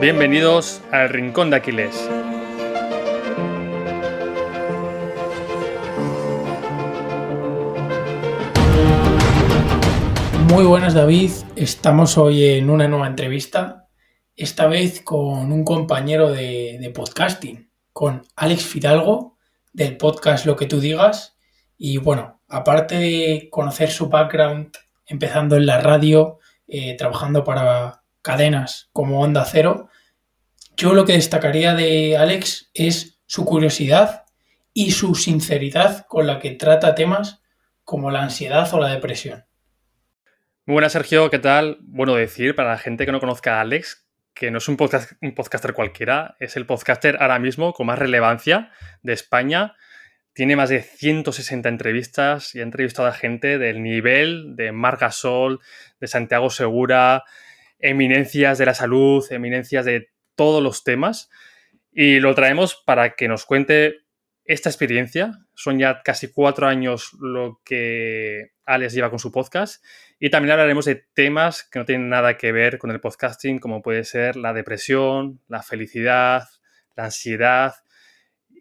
Bienvenidos al Rincón de Aquiles. Muy buenas David, estamos hoy en una nueva entrevista, esta vez con un compañero de, podcasting, con Alex Fidalgo del podcast Lo que tú digas. Y bueno, aparte de conocer su background empezando en la radio, eh, trabajando para cadenas como Onda Cero, yo lo que destacaría de Alex es su curiosidad y su sinceridad con la que trata temas como la ansiedad o la depresión. Muy buenas, Sergio, ¿qué tal? Bueno, decir para la gente que no conozca a Alex que no es un, un podcaster cualquiera, es el podcaster ahora mismo con más relevancia de España. Tiene más de 160 entrevistas y ha entrevistado a gente del nivel de Marc Sol, de Santiago Segura, eminencias de la salud, eminencias de todos los temas y lo traemos para que nos cuente esta experiencia. Son ya casi cuatro años lo que Alex lleva con su podcast y también hablaremos de temas que no tienen nada que ver con el podcasting, como puede ser la depresión, la felicidad, la ansiedad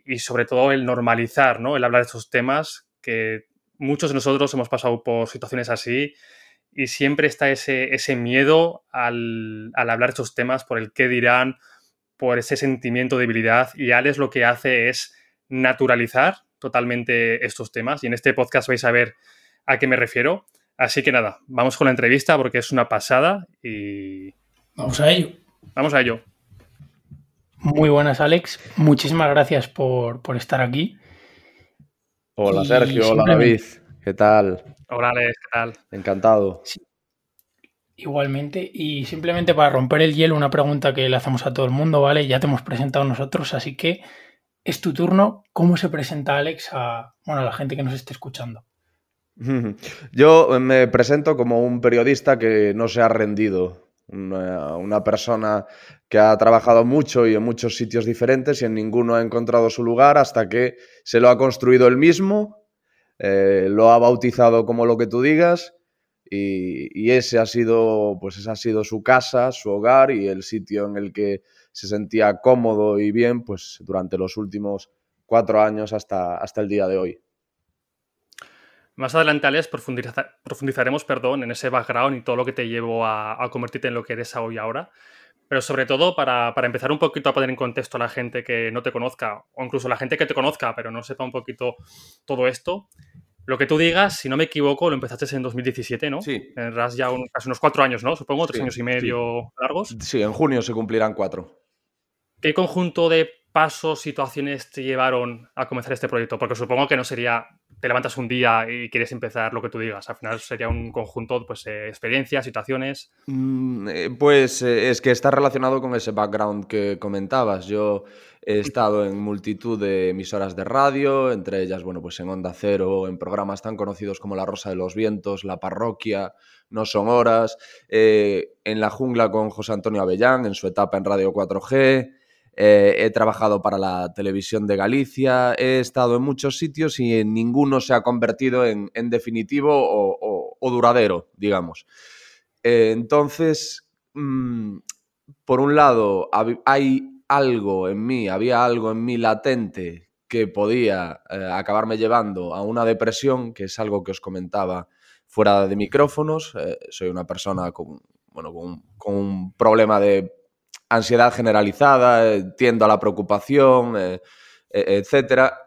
y sobre todo el normalizar, ¿no? El hablar de estos temas que muchos de nosotros hemos pasado por situaciones así y siempre está ese, ese miedo al, hablar estos temas por el qué dirán, por ese sentimiento de debilidad. Y Alex lo que hace es naturalizar totalmente estos temas. Y en este podcast vais a ver a qué me refiero. Así que nada, vamos con la entrevista porque es una pasada y... Vamos a ello. Vamos a ello. Muy buenas, Alex. Muchísimas gracias por, estar aquí. Hola, Sergio. Hola, David. ¿Qué tal? Hola, Alex, ¿qué tal? Encantado. Igualmente, y simplemente para romper el hielo, una pregunta que le hacemos a todo el mundo, ¿vale? Ya te hemos presentado nosotros, así que es tu turno. ¿Cómo se presenta Alex a, bueno, a la gente que nos esté escuchando? Yo me presento como un periodista que no se ha rendido, una, persona que ha trabajado mucho y en muchos sitios diferentes y en ninguno ha encontrado su lugar hasta que se lo ha construido él mismo eh, lo ha bautizado como lo que tú digas y, ese ha sido, pues esa ha sido su casa, su hogar y el sitio en el que se sentía cómodo y bien, pues durante los últimos cuatro años hasta, hasta el día de hoy. Más adelante, Alex, profundizaremos perdón, en ese background y todo lo que te llevó a, a convertirte en lo que eres hoy ahora. Pero sobre todo para, empezar un poquito a poner en contexto a la gente que no te conozca, o incluso la gente que te conozca, pero no sepa un poquito todo esto. Lo que tú digas, si no me equivoco, lo empezaste en 2017, ¿no? Sí. Tendrás ya casi unos cuatro años, ¿no? Supongo, tres años y medio largos. Sí, en junio se cumplirán cuatro. ¿Qué conjunto de pasos, situaciones te llevaron a comenzar este proyecto? Porque supongo que no sería te levantas un día y quieres empezar lo que tú digas. Al final sería un conjunto pues, de experiencias, situaciones. Mm, eh, pues eh, es que está relacionado con ese background que comentabas. Yo he estado en multitud de emisoras de radio, entre ellas, bueno, pues en Onda Cero, en programas tan conocidos como La Rosa de los Vientos, La Parroquia, No Son Horas, eh, en La Jungla con José Antonio Avellán, en su etapa en Radio 4G. Eh, he trabajado para la televisión de Galicia, he estado en muchos sitios y en ninguno se ha convertido en, definitivo o, duradero, digamos. Eh, entonces, mm, por un lado, hay algo en mí, había algo en mí latente que podía eh, acabarme llevando a una depresión, que es algo que os comentaba fuera de micrófonos. soy una persona con, bueno, con un problema de ansiedad generalizada, eh, tiendo a la preocupación, eh, e, etcétera.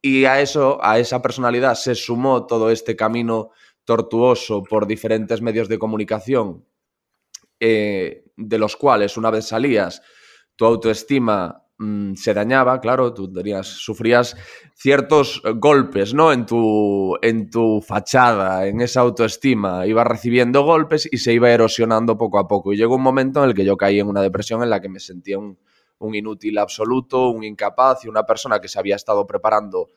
Y a eso, a esa personalidad se sumó todo este camino tortuoso por diferentes medios de comunicación, eh, de los cuales una vez salías, tu autoestima Mm, se dañaba, claro, tú tenías, sufrías ciertos eh, golpes, ¿no? En tu, en tu fachada, en esa autoestima, ibas recibiendo golpes y se iba erosionando poco a poco. Y llegó un momento en el que yo caí en una depresión en la que me sentía un, inútil absoluto, un incapaz y una persona que se había estado preparando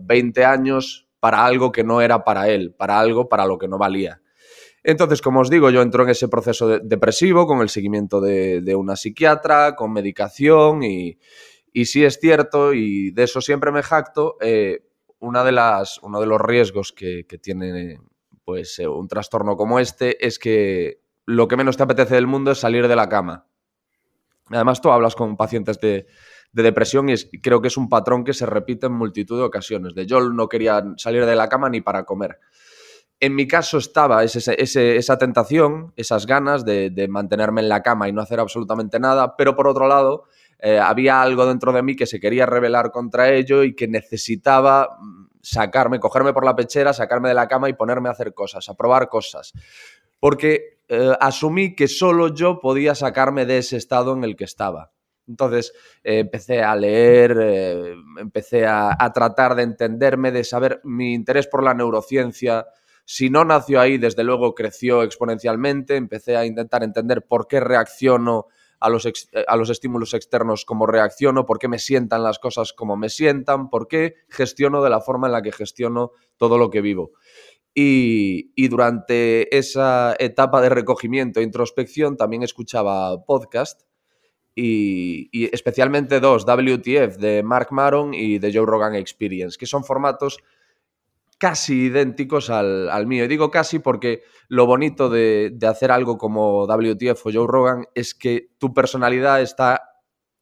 20 eh, años para algo que no era para él, para algo para lo que no valía. Entonces, como os digo, yo entro en ese proceso depresivo con el seguimiento de, una psiquiatra, con medicación y, y sí es cierto, y de eso siempre me jacto, eh, una de las, uno de los riesgos que, tiene pues eh, un trastorno como este es que lo que menos te apetece del mundo es salir de la cama. Además, tú hablas con pacientes de, depresión y creo que es un patrón que se repite en multitud de ocasiones. De yo no quería salir de la cama ni para comer. En mi caso estaba esa tentación, esas ganas de, mantenerme en la cama y no hacer absolutamente nada, pero por otro lado, eh, había algo dentro de mí que se quería rebelar contra ello y que necesitaba mm, sacarme, cogerme por la pechera, sacarme de la cama y ponerme a hacer cosas, a probar cosas. Porque eh, asumí que solo yo podía sacarme de ese estado en el que estaba. Entonces eh, empecé a leer, empecé a, tratar de entenderme, de saber mi interés por la neurociencia. Si no nació ahí, desde luego creció exponencialmente. Empecé a intentar entender por qué reacciono a los, eh, a los estímulos externos como reacciono, por qué me sientan las cosas como me sientan, por qué gestiono de la forma en la que gestiono todo lo que vivo. Y, durante esa etapa de recogimiento e introspección también escuchaba podcast y, y, especialmente dos, WTF de Mark Maron y de Joe Rogan Experience, que son formatos casi idénticos al, mío. Y digo casi porque lo bonito de, hacer algo como WTF o Joe Rogan es que tu personalidad está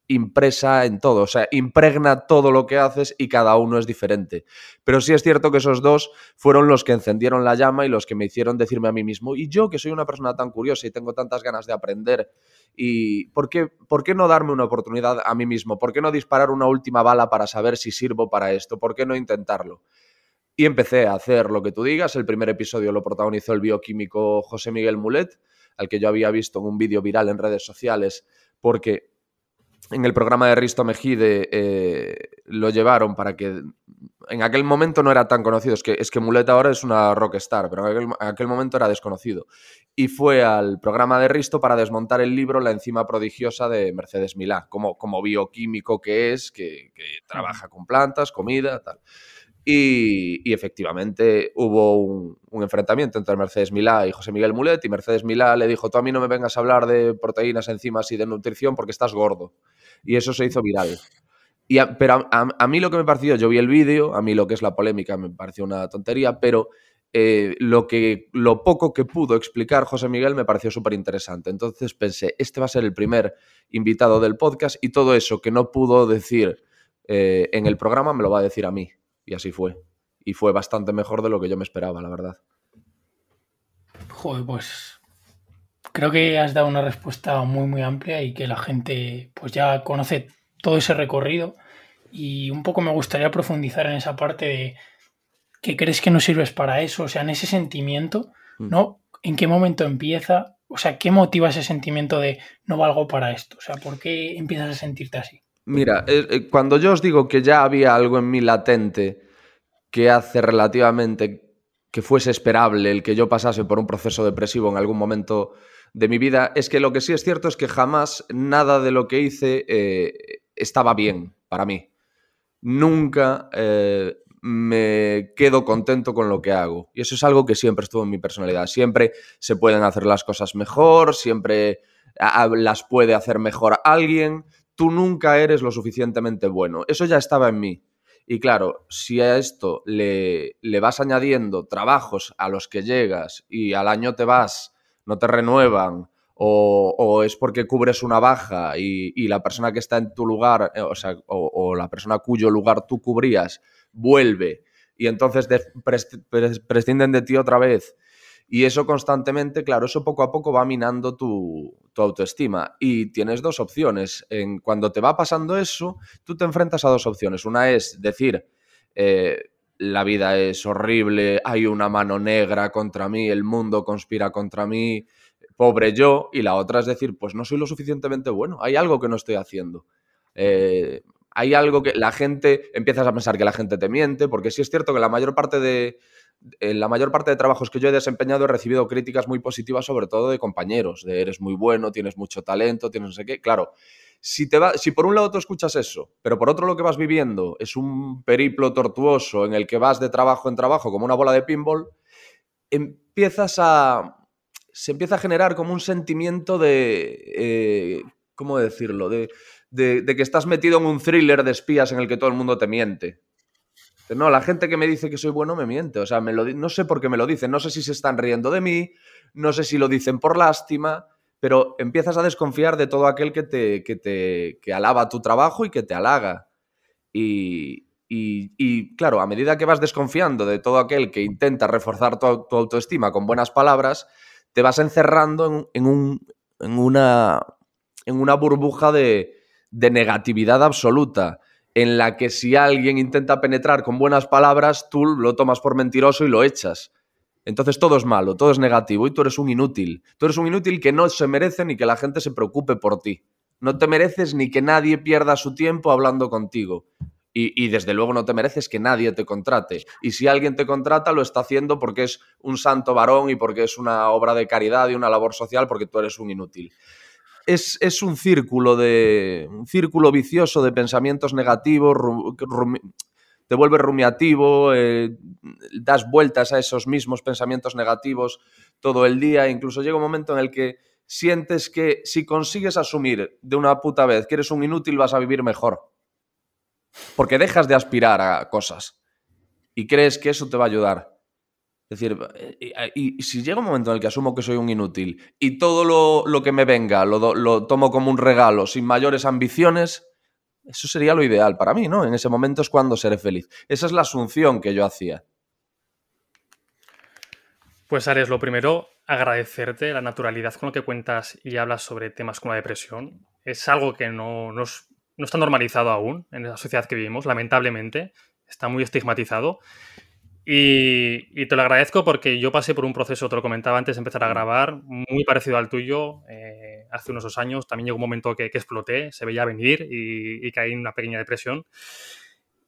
impresa en todo, o sea, impregna todo lo que haces y cada uno es diferente. Pero sí es cierto que esos dos fueron los que encendieron la llama y los que me hicieron decirme a mí mismo, y yo que soy una persona tan curiosa y tengo tantas ganas de aprender, y ¿por qué, ¿por qué no darme una oportunidad a mí mismo? ¿Por qué no disparar una última bala para saber si sirvo para esto? ¿Por qué no intentarlo? Y empecé a hacer lo que tú digas. El primer episodio lo protagonizó el bioquímico José Miguel Mulet, al que yo había visto en un vídeo viral en redes sociales, porque en el programa de Risto Mejide eh, lo llevaron para que en aquel momento no era tan conocido, es que, es que Mulet ahora es una rockstar, pero en aquel, momento era desconocido. Y fue al programa de Risto para desmontar el libro La enzima prodigiosa de Mercedes Milá, como, como bioquímico que es, que, que trabaja con plantas, comida, tal. Y, efectivamente hubo un, enfrentamiento entre Mercedes Milá y José Miguel Mulet y Mercedes Milá le dijo, tú a mí no me vengas a hablar de proteínas, enzimas y de nutrición porque estás gordo. Y eso se hizo viral. Y pero a, mí lo que me pareció, yo vi el vídeo, a mí lo que es la polémica me pareció una tontería, pero eh, lo, que, lo poco que pudo explicar José Miguel me pareció súper interesante. Entonces pensé, este va a ser el primer invitado del podcast y todo eso que no pudo decir eh, en el programa me lo va a decir a mí. Y así fue. Y fue bastante mejor de lo que yo me esperaba, la verdad. Joder, pues creo que has dado una respuesta muy, muy amplia y que la gente pues ya conoce todo ese recorrido. Y un poco me gustaría profundizar en esa parte de que crees que no sirves para eso, o sea, en ese sentimiento, mm. ¿no? ¿En qué momento empieza? O sea, ¿qué motiva ese sentimiento de no valgo para esto? O sea, ¿por qué empiezas a sentirte así? Mira, eh, eh, cuando yo os digo que ya había algo en mí latente que hace relativamente que fuese esperable el que yo pasase por un proceso depresivo en algún momento de mi vida, es que lo que sí es cierto es que jamás nada de lo que hice eh, estaba bien para mí. Nunca me quedo contento con lo que hago. Y eso es algo que siempre estuvo en mi personalidad. Siempre se pueden hacer las cosas mejor, siempre las puede hacer mejor alguien, tú nunca eres lo suficientemente bueno. Eso ya estaba en mí. Y claro, si a esto le, le, vas añadiendo trabajos a los que llegas y al año te vas, no te renuevan, o, es porque cubres una baja y, la persona que está en tu lugar, eh, o sea, o, la persona cuyo lugar tú cubrías, vuelve y entonces prescinden de ti otra vez y eso constantemente, claro, eso poco a poco va minando tu, autoestima. Y tienes dos opciones. En, cuando te va pasando eso, tú te enfrentas a dos opciones. Una es decir, eh, la vida es horrible, hay una mano negra contra mí, el mundo conspira contra mí, pobre yo. Y la otra es decir, pues no soy lo suficientemente bueno, hay algo que no estoy haciendo. Eh, hay algo que la gente, empiezas a pensar que la gente te miente, porque sí es cierto que la mayor parte de, en la mayor parte de trabajos que yo he desempeñado he recibido críticas muy positivas, sobre todo de compañeros, de eres muy bueno, tienes mucho talento, tienes no sé qué. Claro, si, te va, si por un lado tú escuchas eso, pero por otro lo que vas viviendo es un periplo tortuoso en el que vas de trabajo en trabajo como una bola de pinball, empiezas a... se empieza a generar como un sentimiento de... Eh, ¿Cómo decirlo? de que estás metido en un thriller de espías en el que todo el mundo te miente. No, la gente que me dice que soy bueno me miente. O sea, me lo, no sé por qué me lo dicen. No sé si se están riendo de mí, no sé si lo dicen por lástima, pero empiezas a desconfiar de todo aquel que te, que te que alaba tu trabajo y que te halaga. Y, y, claro, a medida que vas desconfiando de todo aquel que intenta reforzar tu, autoestima con buenas palabras, te vas encerrando en, un, en, una, en una burbuja de, de negatividad absoluta en la que si alguien intenta penetrar con buenas palabras, tú lo tomas por mentiroso y lo echas. Entonces todo es malo, todo es negativo y tú eres un inútil. Tú eres un inútil que no se merece ni que la gente se preocupe por ti. No te mereces ni que nadie pierda su tiempo hablando contigo. Y, desde luego no te mereces que nadie te contrate. Y si alguien te contrata, lo está haciendo porque es un santo varón y porque es una obra de caridad y una labor social, porque tú eres un inútil. Es, es un círculo de. un círculo vicioso de pensamientos negativos, te vuelves rumiativo, eh, das vueltas a esos mismos pensamientos negativos todo el día. Incluso llega un momento en el que sientes que si consigues asumir de una puta vez que eres un inútil, vas a vivir mejor porque dejas de aspirar a cosas y crees que eso te va a ayudar. Es decir, y, si llega un momento en el que asumo que soy un inútil y todo lo, que me venga lo, lo, tomo como un regalo sin mayores ambiciones, eso sería lo ideal para mí, ¿no? En ese momento es cuando seré feliz. Esa es la asunción que yo hacía. Pues Ares, lo primero, agradecerte la naturalidad con la que cuentas y hablas sobre temas como la depresión. Es algo que no nos no está normalizado aún en la sociedad que vivimos, lamentablemente. Está muy estigmatizado. Y, te lo agradezco porque yo pasé por un proceso, te lo comentaba antes de empezar a grabar, muy parecido al tuyo. Eh, hace unos dos años también llegó un momento que, exploté, se veía venir y, caí en una pequeña depresión.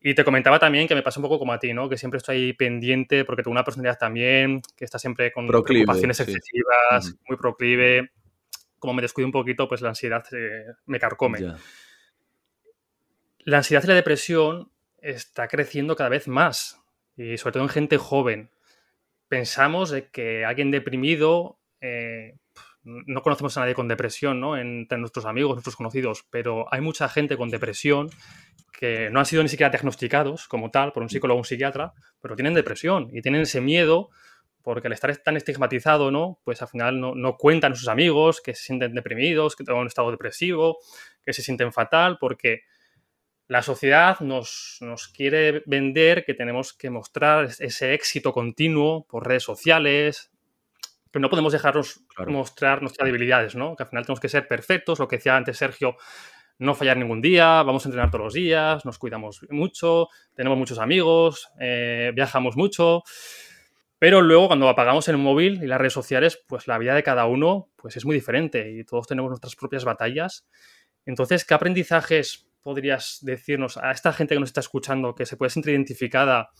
Y te comentaba también que me pasa un poco como a ti, ¿no? Que siempre estoy pendiente porque tengo una personalidad también que está siempre con preocupaciones excesivas, muy proclive. Como me descuido un poquito, pues la ansiedad me carcome la ansiedad y la depresión está creciendo cada vez más, y sobre todo en gente joven. Pensamos que alguien deprimido, eh, no conocemos a nadie con depresión, ¿no? Entre nuestros amigos, nuestros conocidos, pero hay mucha gente con depresión que no han sido ni siquiera diagnosticados como tal por un psicólogo o un psiquiatra, pero tienen depresión y tienen ese miedo porque al estar tan estigmatizado, ¿no? Pues al final no, no cuentan a sus amigos que se sienten deprimidos, que tienen un estado depresivo, que se sienten fatal, porque la sociedad nos, quiere vender que tenemos que mostrar ese éxito continuo por redes sociales, pero no podemos dejarnos mostrar nuestras debilidades, ¿no? Que al final tenemos que ser perfectos, lo que decía antes Sergio, no fallar ningún día, vamos a entrenar todos los días, nos cuidamos mucho, tenemos muchos amigos, eh, viajamos mucho. Pero luego cuando apagamos el móvil y las redes sociales, pues la vida de cada uno pues es muy diferente y todos tenemos nuestras propias batallas. Entonces, ¿qué aprendizajes podrías decirnos a esta gente que nos está escuchando, que se puede sentir identificada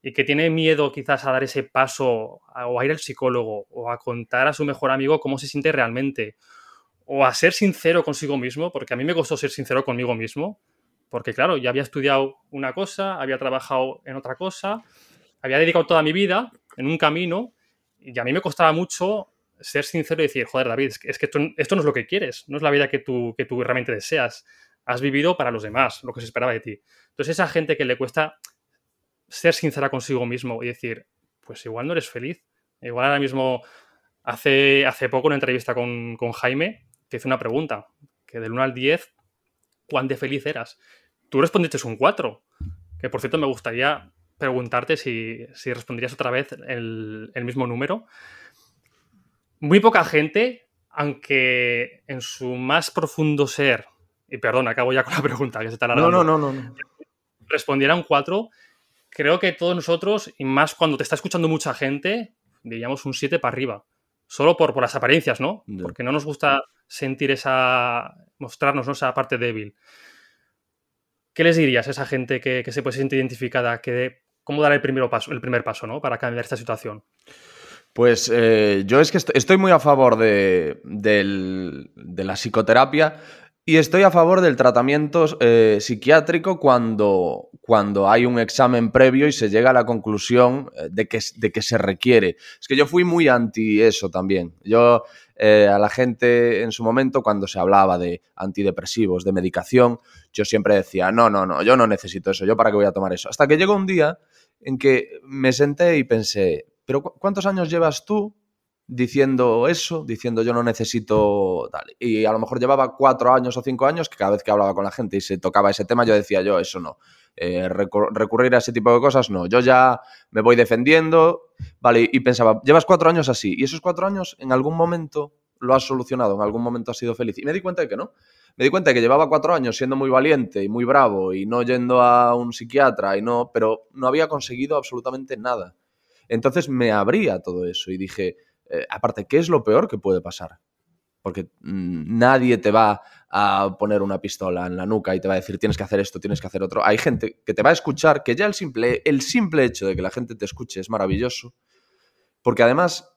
y que tiene miedo quizás a dar ese paso o a ir al psicólogo o a contar a su mejor amigo cómo se siente realmente o a ser sincero consigo mismo, porque a mí me costó ser sincero conmigo mismo, porque claro, ya había estudiado una cosa, había trabajado en otra cosa, había dedicado toda mi vida en un camino y a mí me costaba mucho ser sincero y decir, joder, David, es que, esto, esto, no es lo que quieres, no es la vida que tú, que tú realmente deseas has vivido para los demás, lo que se esperaba de ti. Entonces, esa gente que le cuesta ser sincera consigo mismo y decir, pues igual no eres feliz. Igual ahora mismo, hace, hace poco, una entrevista con, Jaime, te hice una pregunta, que del 1 al 10, ¿cuán de feliz eras? Tú respondiste un 4, que por cierto me gustaría preguntarte si, si otra vez el, el mismo número. Muy poca gente, aunque en su más profundo ser y perdón, acabo ya con la pregunta que se está No, no, no, no. Respondiera un 4, creo que todos nosotros, y más cuando te está escuchando mucha gente, diríamos un 7 para arriba. Solo por, por las apariencias, ¿no? Porque no nos gusta sentir esa. mostrarnos esa parte débil. ¿Qué les dirías a esa gente que, se puede sentir identificada? Que, ¿Cómo dar el primer paso, el primer paso ¿no? para cambiar esta situación? Pues eh, yo es que estoy, muy a favor de, de la psicoterapia Y estoy a favor del tratamiento eh, psiquiátrico cuando, cuando hay un examen previo y se llega a la conclusión eh, de que, de que se requiere. Es que yo fui muy anti eso también. Yo eh, a la gente en su momento, cuando se hablaba de antidepresivos, de medicación, yo siempre decía, no, no, no, yo no necesito eso, yo para qué voy a tomar eso. Hasta que llegó un día en que me senté y pensé, pero ¿cuántos años llevas tú diciendo eso, diciendo yo no necesito. Y a lo mejor llevaba cuatro años o cinco años que cada vez que hablaba con la gente y se tocaba ese tema, yo decía yo, eso no. Eh, recurrir a ese tipo de cosas, no. Yo ya me voy defendiendo, vale, y pensaba, llevas cuatro años así, y esos cuatro años en algún momento lo has solucionado, en algún momento has sido feliz. Y me di cuenta de que no. Me di cuenta de que llevaba cuatro años siendo muy valiente y muy bravo y no yendo a un psiquiatra y no, pero no había conseguido absolutamente nada. Entonces me abría todo eso y dije, eh, aparte, ¿qué es lo peor que puede pasar? Porque mm, nadie te va a poner una pistola en la nuca y te va a decir tienes que hacer esto, tienes que hacer otro. Hay gente que te va a escuchar, que ya el simple, el simple hecho de que la gente te escuche es maravilloso. Porque además,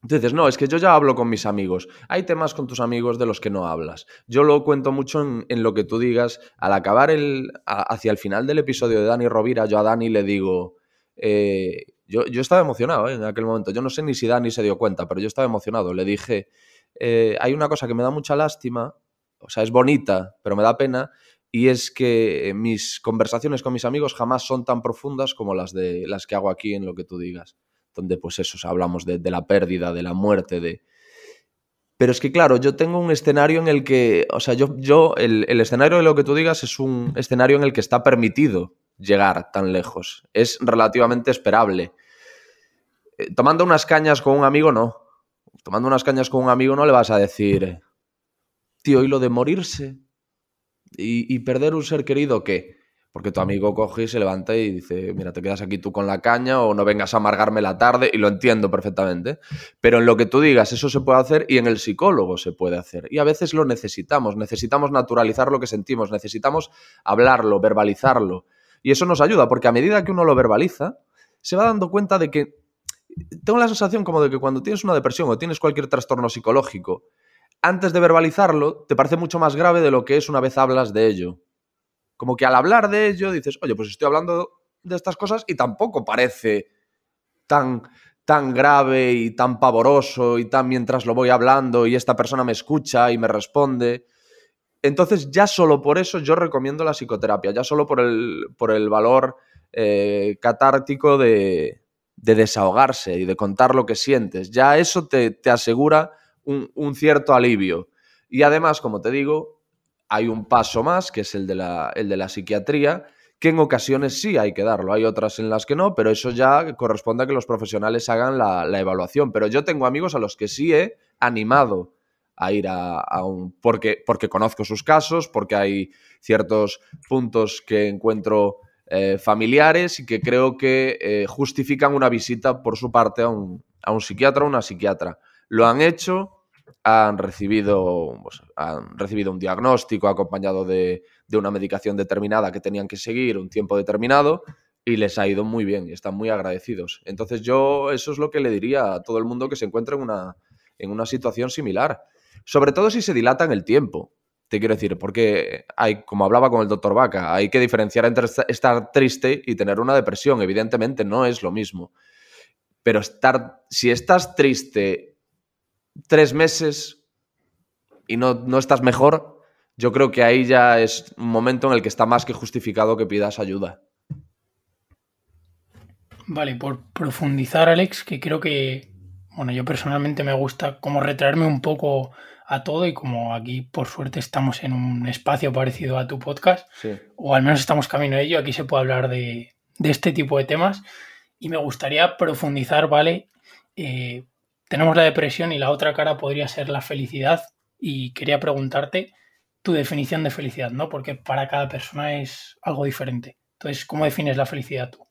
dices, no, es que yo ya hablo con mis amigos. Hay temas con tus amigos de los que no hablas. Yo lo cuento mucho en, lo que tú digas. Al acabar el, hacia el final del episodio de Dani Rovira, yo a Dani le digo, eh, yo, estaba emocionado ¿eh? en aquel momento. Yo no sé ni si Dani se dio cuenta, pero yo estaba emocionado. Le dije, eh, hay una cosa que me da mucha lástima, o sea, es bonita, pero me da pena, y es que mis conversaciones con mis amigos jamás son tan profundas como las, de, las que hago aquí en lo que tú digas, donde pues eso, hablamos de, la pérdida, de la muerte, de... Pero es que claro, yo tengo un escenario en el que, o sea, yo, yo el, el escenario de lo que tú digas es un escenario en el que está permitido llegar tan lejos. Es relativamente esperable. Eh, tomando unas cañas con un amigo, no. Tomando unas cañas con un amigo no le vas a decir, tío, ¿y lo de morirse? ¿Y, perder un ser querido qué? Porque tu amigo coge y se levanta y dice, mira, te quedas aquí tú con la caña o no vengas a amargarme la tarde y lo entiendo perfectamente. Pero en lo que tú digas, eso se puede hacer y en el psicólogo se puede hacer. Y a veces lo necesitamos, necesitamos naturalizar lo que sentimos, necesitamos hablarlo, verbalizarlo. Y eso nos ayuda porque a medida que uno lo verbaliza, se va dando cuenta de que tengo la sensación como de que cuando tienes una depresión o tienes cualquier trastorno psicológico, antes de verbalizarlo, te parece mucho más grave de lo que es una vez hablas de ello. Como que al hablar de ello dices, oye, pues estoy hablando de estas cosas y tampoco parece tan, tan grave y tan pavoroso y tan mientras lo voy hablando y esta persona me escucha y me responde. Entonces ya solo por eso yo recomiendo la psicoterapia, ya solo por el, por el valor eh, catártico de, de desahogarse y de contar lo que sientes. Ya eso te, asegura un, cierto alivio. Y además, como te digo, hay un paso más, que es el de la, el de la psiquiatría, que en ocasiones sí hay que darlo, hay otras en las que no, pero eso ya corresponde a que los profesionales hagan la, evaluación. Pero yo tengo amigos a los que sí he animado a ir a, a, un... Porque, porque conozco sus casos, porque hay ciertos puntos que encuentro eh, familiares y que creo que eh, justifican una visita por su parte a un, psiquiatra o una psiquiatra. Lo han hecho, han recibido, pues, han recibido un diagnóstico acompañado de, una medicación determinada que tenían que seguir un tiempo determinado y les ha ido muy bien y están muy agradecidos. Entonces yo eso es lo que le diría a todo el mundo que se encuentre en una, en una situación similar. Sobre todo si se dilata en el tiempo. Te quiero decir, porque hay, como hablaba con el doctor Vaca, hay que diferenciar entre estar triste y tener una depresión. Evidentemente no es lo mismo. Pero estar, si estás triste tres meses y no, no estás mejor, yo creo que ahí ya es un momento en el que está más que justificado que pidas ayuda. Vale, por profundizar, Alex, que creo que, bueno, yo personalmente me gusta como retraerme un poco a todo y como aquí por suerte estamos en un espacio parecido a tu podcast, o al menos estamos camino a ello, aquí se puede hablar de, este tipo de temas y me gustaría profundizar, ¿vale? Eh, tenemos la depresión y la otra cara podría ser la felicidad y quería preguntarte tu definición de felicidad, ¿no? Porque para cada persona es algo diferente. Entonces, ¿cómo defines la felicidad tú?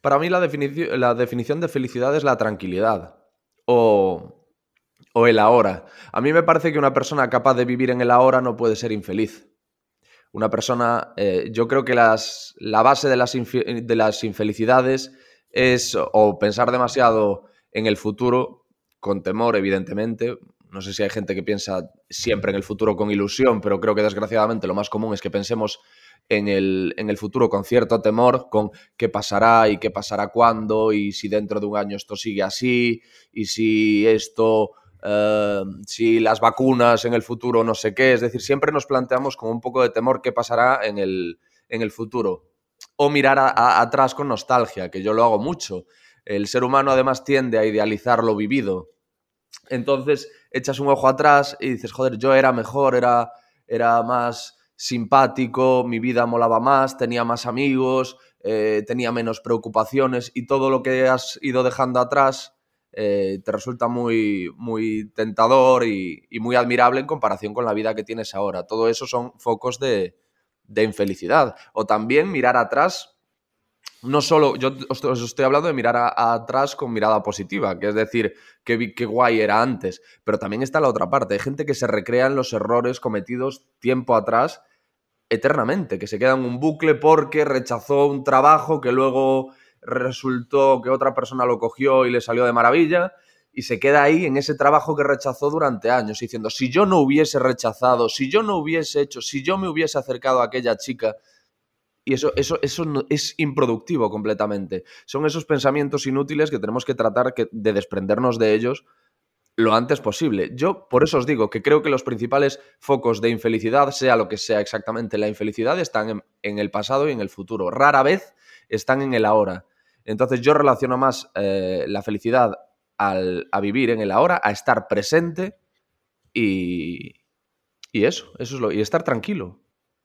Para mí la, la definición de felicidad es la tranquilidad o o el ahora. A mí me parece que una persona capaz de vivir en el ahora no puede ser infeliz. Una persona, eh, yo creo que las, la base de las, de las infelicidades es o pensar demasiado en el futuro, con temor, evidentemente, no sé si hay gente que piensa siempre en el futuro con ilusión, pero creo que desgraciadamente lo más común es que pensemos en el, en el futuro con cierto temor, con qué pasará y qué pasará cuándo, y si dentro de un año esto sigue así, y si esto, eh, si las vacunas en el futuro no sé qué, es decir, siempre nos planteamos con un poco de temor qué pasará en el, en el futuro. O mirar atrás con nostalgia, que yo lo hago mucho. El ser humano además tiende a idealizar lo vivido. Entonces echas un ojo atrás y dices, joder, yo era mejor, era, era más simpático, mi vida molaba más, tenía más amigos, eh, tenía menos preocupaciones y todo lo que has ido dejando atrás eh, te resulta muy, muy tentador y, muy admirable en comparación con la vida que tienes ahora. Todo eso son focos de, infelicidad. O también mirar atrás no solo, yo os, estoy hablando de mirar atrás con mirada positiva, que es decir, qué guay era antes, pero también está la otra parte, hay gente que se recrea en los errores cometidos tiempo atrás eternamente, que se queda en un bucle porque rechazó un trabajo que luego resultó que otra persona lo cogió y le salió de maravilla y se queda ahí en ese trabajo que rechazó durante años, diciendo, si yo no hubiese rechazado, si yo no hubiese hecho, si yo me hubiese acercado a aquella chica, y eso, eso, eso es improductivo completamente. Son esos pensamientos inútiles que tenemos que tratar de desprendernos de ellos lo antes posible. Yo por eso os digo que creo que los principales focos de infelicidad, sea lo que sea exactamente la infelicidad, están en, el pasado y en el futuro. Rara vez están en el ahora. Entonces yo relaciono más eh, la felicidad al, a vivir en el ahora, a estar presente y, y eso, eso es lo, y estar tranquilo.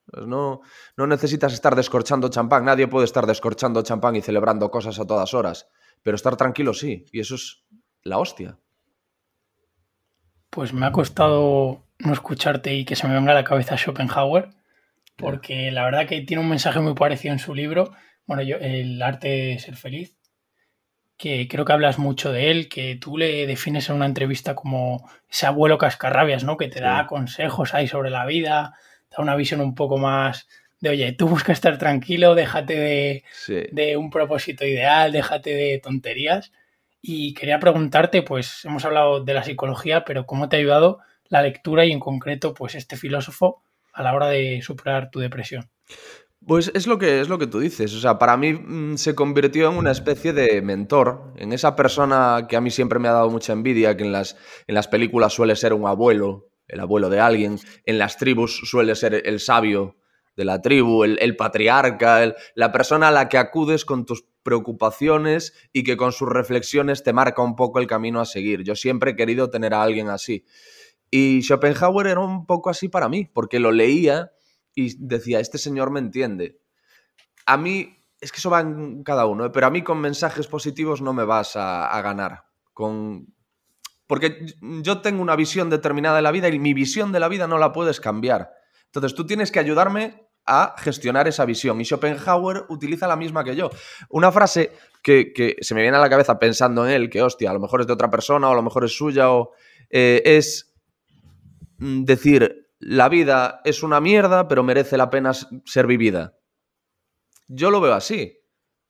Pues no, no necesitas estar descorchando champán. Nadie puede estar descorchando champán y celebrando cosas a todas horas. Pero estar tranquilo sí. Y eso es la hostia. Pues me ha costado no escucharte y que se me venga a la cabeza Schopenhauer. Porque la verdad que tiene un mensaje muy parecido en su libro. Bueno, yo, el arte de ser feliz. Que creo que hablas mucho de él, que tú le defines en una entrevista como ese abuelo cascarrabias, ¿no? Que te da consejos ahí sobre la vida, da una visión un poco más de, oye, tú busca estar tranquilo, déjate de, un propósito ideal, déjate de tonterías. Y quería preguntarte, pues hemos hablado de la psicología, pero ¿cómo te ha ayudado la lectura y en concreto, pues este filósofo a la hora de superar tu depresión? Pues es lo que es lo que tú dices. O sea, para mí mm, se convirtió en una especie de mentor, en esa persona que a mí siempre me ha dado mucha envidia, que en las, en las películas suele ser un abuelo el abuelo de alguien. En las tribus suele ser el sabio de la tribu, el, patriarca, la persona a la que acudes con tus preocupaciones y que con sus reflexiones te marca un poco el camino a seguir. Yo siempre he querido tener a alguien así. Y Schopenhauer era un poco así para mí, porque lo leía y decía, este señor me entiende. A mí, es que eso va en cada uno, ¿eh? pero a mí con mensajes positivos no me vas a, a ganar. Con, porque yo tengo una visión determinada de la vida y mi visión de la vida no la puedes cambiar. Entonces tú tienes que ayudarme a gestionar esa visión. Y Schopenhauer utiliza la misma que yo. Una frase que, se me viene a la cabeza pensando en él, que hostia, a lo mejor es de otra persona o a lo mejor es suya, o, eh, es decir, la vida es una mierda, pero merece la pena ser vivida. Yo lo veo así.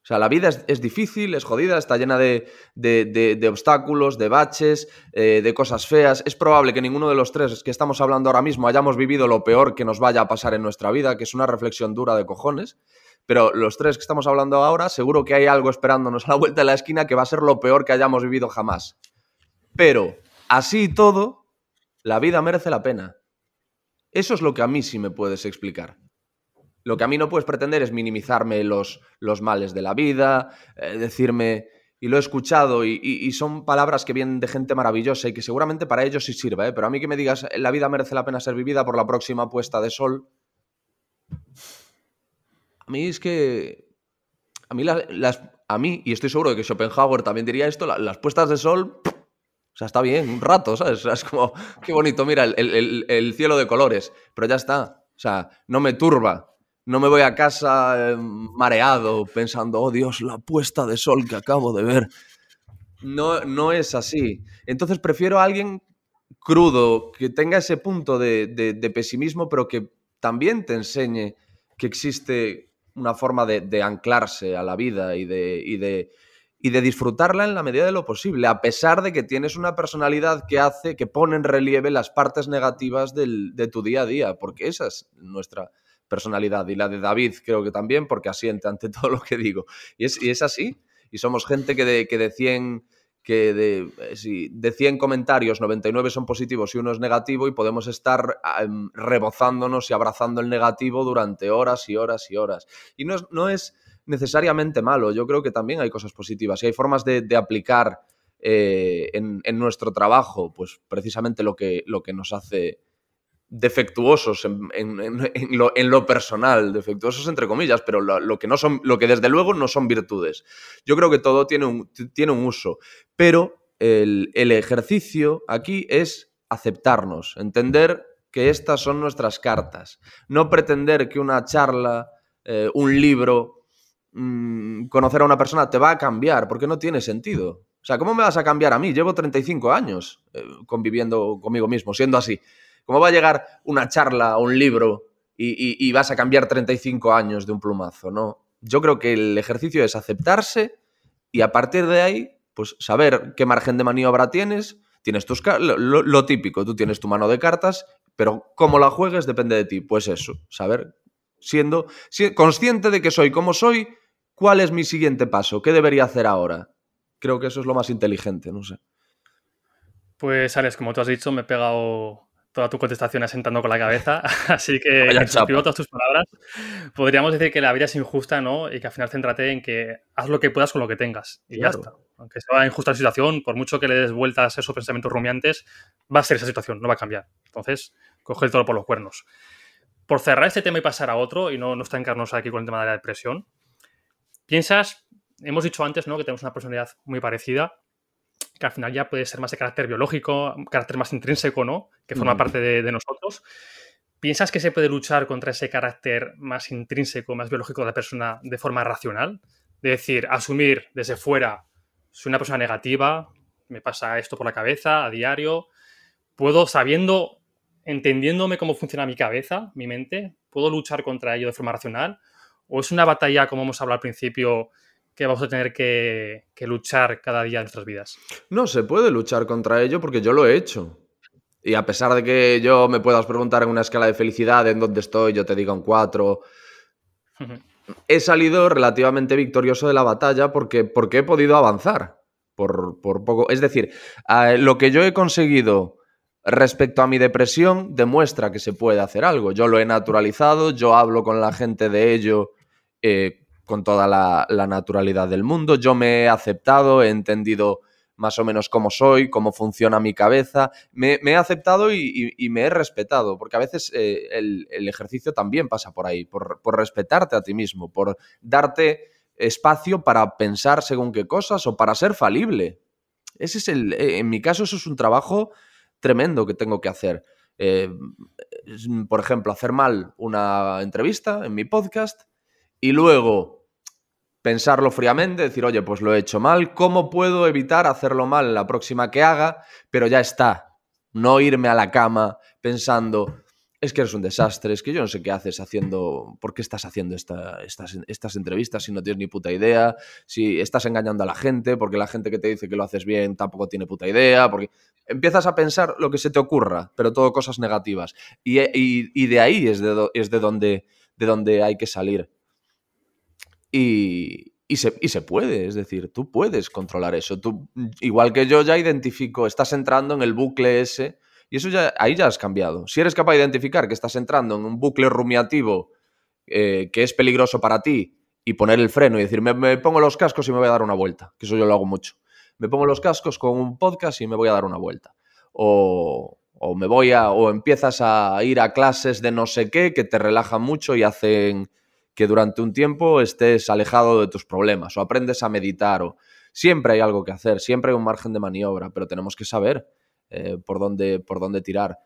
O sea, la vida es, difícil, es jodida, está llena de, obstáculos, de baches, eh, de cosas feas. Es probable que ninguno de los tres que estamos hablando ahora mismo hayamos vivido lo peor que nos vaya a pasar en nuestra vida, que es una reflexión dura de cojones. Pero los tres que estamos hablando ahora, seguro que hay algo esperándonos a la vuelta de la esquina que va a ser lo peor que hayamos vivido jamás. Pero, así y todo, la vida merece la pena. Eso es lo que a mí sí me puedes explicar. Lo que a mí no puedes pretender es minimizarme los, los males de la vida, eh, decirme, y lo he escuchado, y, son palabras que vienen de gente maravillosa y que seguramente para ellos sí sirve, ¿eh? pero a mí que me digas, la vida merece la pena ser vivida por la próxima puesta de sol. A mí es que. A mí, las, a mí y estoy seguro de que Schopenhauer también diría esto, las puestas de sol. O sea, está bien, un rato, ¿sabes? es como, qué bonito, mira, el cielo de colores, pero ya está. O sea, no me turba no me voy a casa em, mareado pensando, oh Dios, la puesta de sol que acabo de ver. No, no es así. Entonces prefiero a alguien crudo, que tenga ese punto de, pesimismo, pero que también te enseñe que existe una forma de, anclarse a la vida y de, y de disfrutarla en la medida de lo posible, a pesar de que tienes una personalidad que hace, que pone en relieve las partes negativas de tu día a día, porque esa es nuestra personalidad y la de David creo que también, porque asiente ante todo lo que digo. Y es, es así, y somos gente que de, que de 100 que de, eh, de 100 comentarios 99 son positivos y uno es negativo y podemos estar rebozándonos y abrazando el negativo durante horas y horas y horas. Y no no es necesariamente malo. Yo creo que también hay cosas positivas y hay formas de, aplicar eh, en, nuestro trabajo, pues precisamente lo que, lo que nos hace defectuosos en, lo, personal, defectuosos entre comillas, pero lo, que no son, lo que desde luego no son virtudes. Yo creo que todo tiene un, tiene un uso, pero el, ejercicio aquí es aceptarnos, entender que estas son nuestras cartas, no pretender que una charla, eh, un libro Mm, conocer a una persona te va a cambiar, porque no tiene sentido. O sea, ¿cómo me vas a cambiar a mí? Llevo 35 años eh, conviviendo conmigo mismo, siendo así. ¿Cómo va a llegar una charla o un libro y, vas a cambiar 35 años de un plumazo? No. Yo creo que el ejercicio es aceptarse y a partir de ahí, pues saber qué margen de maniobra tienes. Tienes tus lo, lo típico, tú tienes tu mano de cartas, pero cómo la juegues depende de ti. Pues eso, saber siendo consciente de que soy como soy, ¿cuál es mi siguiente paso? ¿Qué debería hacer ahora? Creo que eso es lo más inteligente, no sé. Pues, Alex, como tú has dicho, me he pegado toda tu contestación asentando con la cabeza, así que suscribo todas tus palabras. Podríamos decir que la vida es injusta, ¿no? Y que al final céntrate en que haz lo que puedas con lo que tengas y ya está. Aunque sea injusta la situación, por mucho que le des vueltas a esos pensamientos rumiantes, va a ser esa situación, no va a cambiar. Entonces, coge el toro por los cuernos por cerrar este tema y pasar a otro, y no, no estancarnos aquí con el tema de la depresión, piensas, hemos dicho antes ¿no? que tenemos una personalidad muy parecida, que al final ya puede ser más de carácter biológico, carácter más intrínseco, ¿no? Que forma parte de, nosotros. ¿Piensas que se puede luchar contra ese carácter más intrínseco, más biológico de la persona de forma racional? De decir, asumir desde fuera, soy una persona negativa, me pasa esto por la cabeza a diario, puedo, sabiendo entendiéndome cómo funciona mi cabeza, mi mente, puedo luchar contra ello de forma racional? ¿O es una batalla, como hemos hablado al principio, que vamos a tener que, luchar cada día de nuestras vidas? No, se puede luchar contra ello porque yo lo he hecho. Y a pesar de que yo me puedas preguntar en una escala de felicidad en dónde estoy, yo te diga un 4, he salido relativamente victorioso de la batalla porque, porque he podido avanzar por, por poco. Es decir, lo que yo he conseguido respecto a mi depresión demuestra que se puede hacer algo. Yo lo he naturalizado, yo hablo con la gente de ello eh, con toda la, naturalidad del mundo, yo me he aceptado, he entendido más o menos cómo soy, cómo funciona mi cabeza, me, he aceptado y, me he respetado, porque a veces eh, el, ejercicio también pasa por ahí, por, respetarte a ti mismo, por darte espacio para pensar según qué cosas o para ser falible. Ese es el, eh, en mi caso, eso es un trabajo tremendo que tengo que hacer. Eh, por ejemplo, hacer mal una entrevista en mi podcast y luego pensarlo fríamente, decir, oye, pues lo he hecho mal, ¿cómo puedo evitar hacerlo mal la próxima que haga? Pero ya está, no irme a la cama pensando, es que eres un desastre, es que yo no sé qué haces haciendo, ¿por qué estás haciendo estas, estas entrevistas si no tienes ni puta idea? Si estás engañando a la gente, porque la gente que te dice que lo haces bien tampoco tiene puta idea, porque empiezas a pensar lo que se te ocurra, pero todo cosas negativas. Y, de ahí es, de, es de, donde, de donde hay que salir. Y, se, puede, es decir, tú puedes controlar eso. Tú, igual que yo ya identifico, estás entrando en el bucle ese y eso ya, ahí ya has cambiado. Si eres capaz de identificar que estás entrando en un bucle rumiativo eh, que es peligroso para ti y poner el freno y decir, me, pongo los cascos y me voy a dar una vuelta, que eso yo lo hago mucho. Me pongo los cascos con un podcast y me voy a dar una vuelta. O me voy a, o empiezas a ir a clases de no sé qué que te relajan mucho y hacen que durante un tiempo estés alejado de tus problemas o aprendes a meditar o siempre hay algo que hacer, siempre hay un margen de maniobra, pero tenemos que saber eh, por, dónde, por dónde tirar.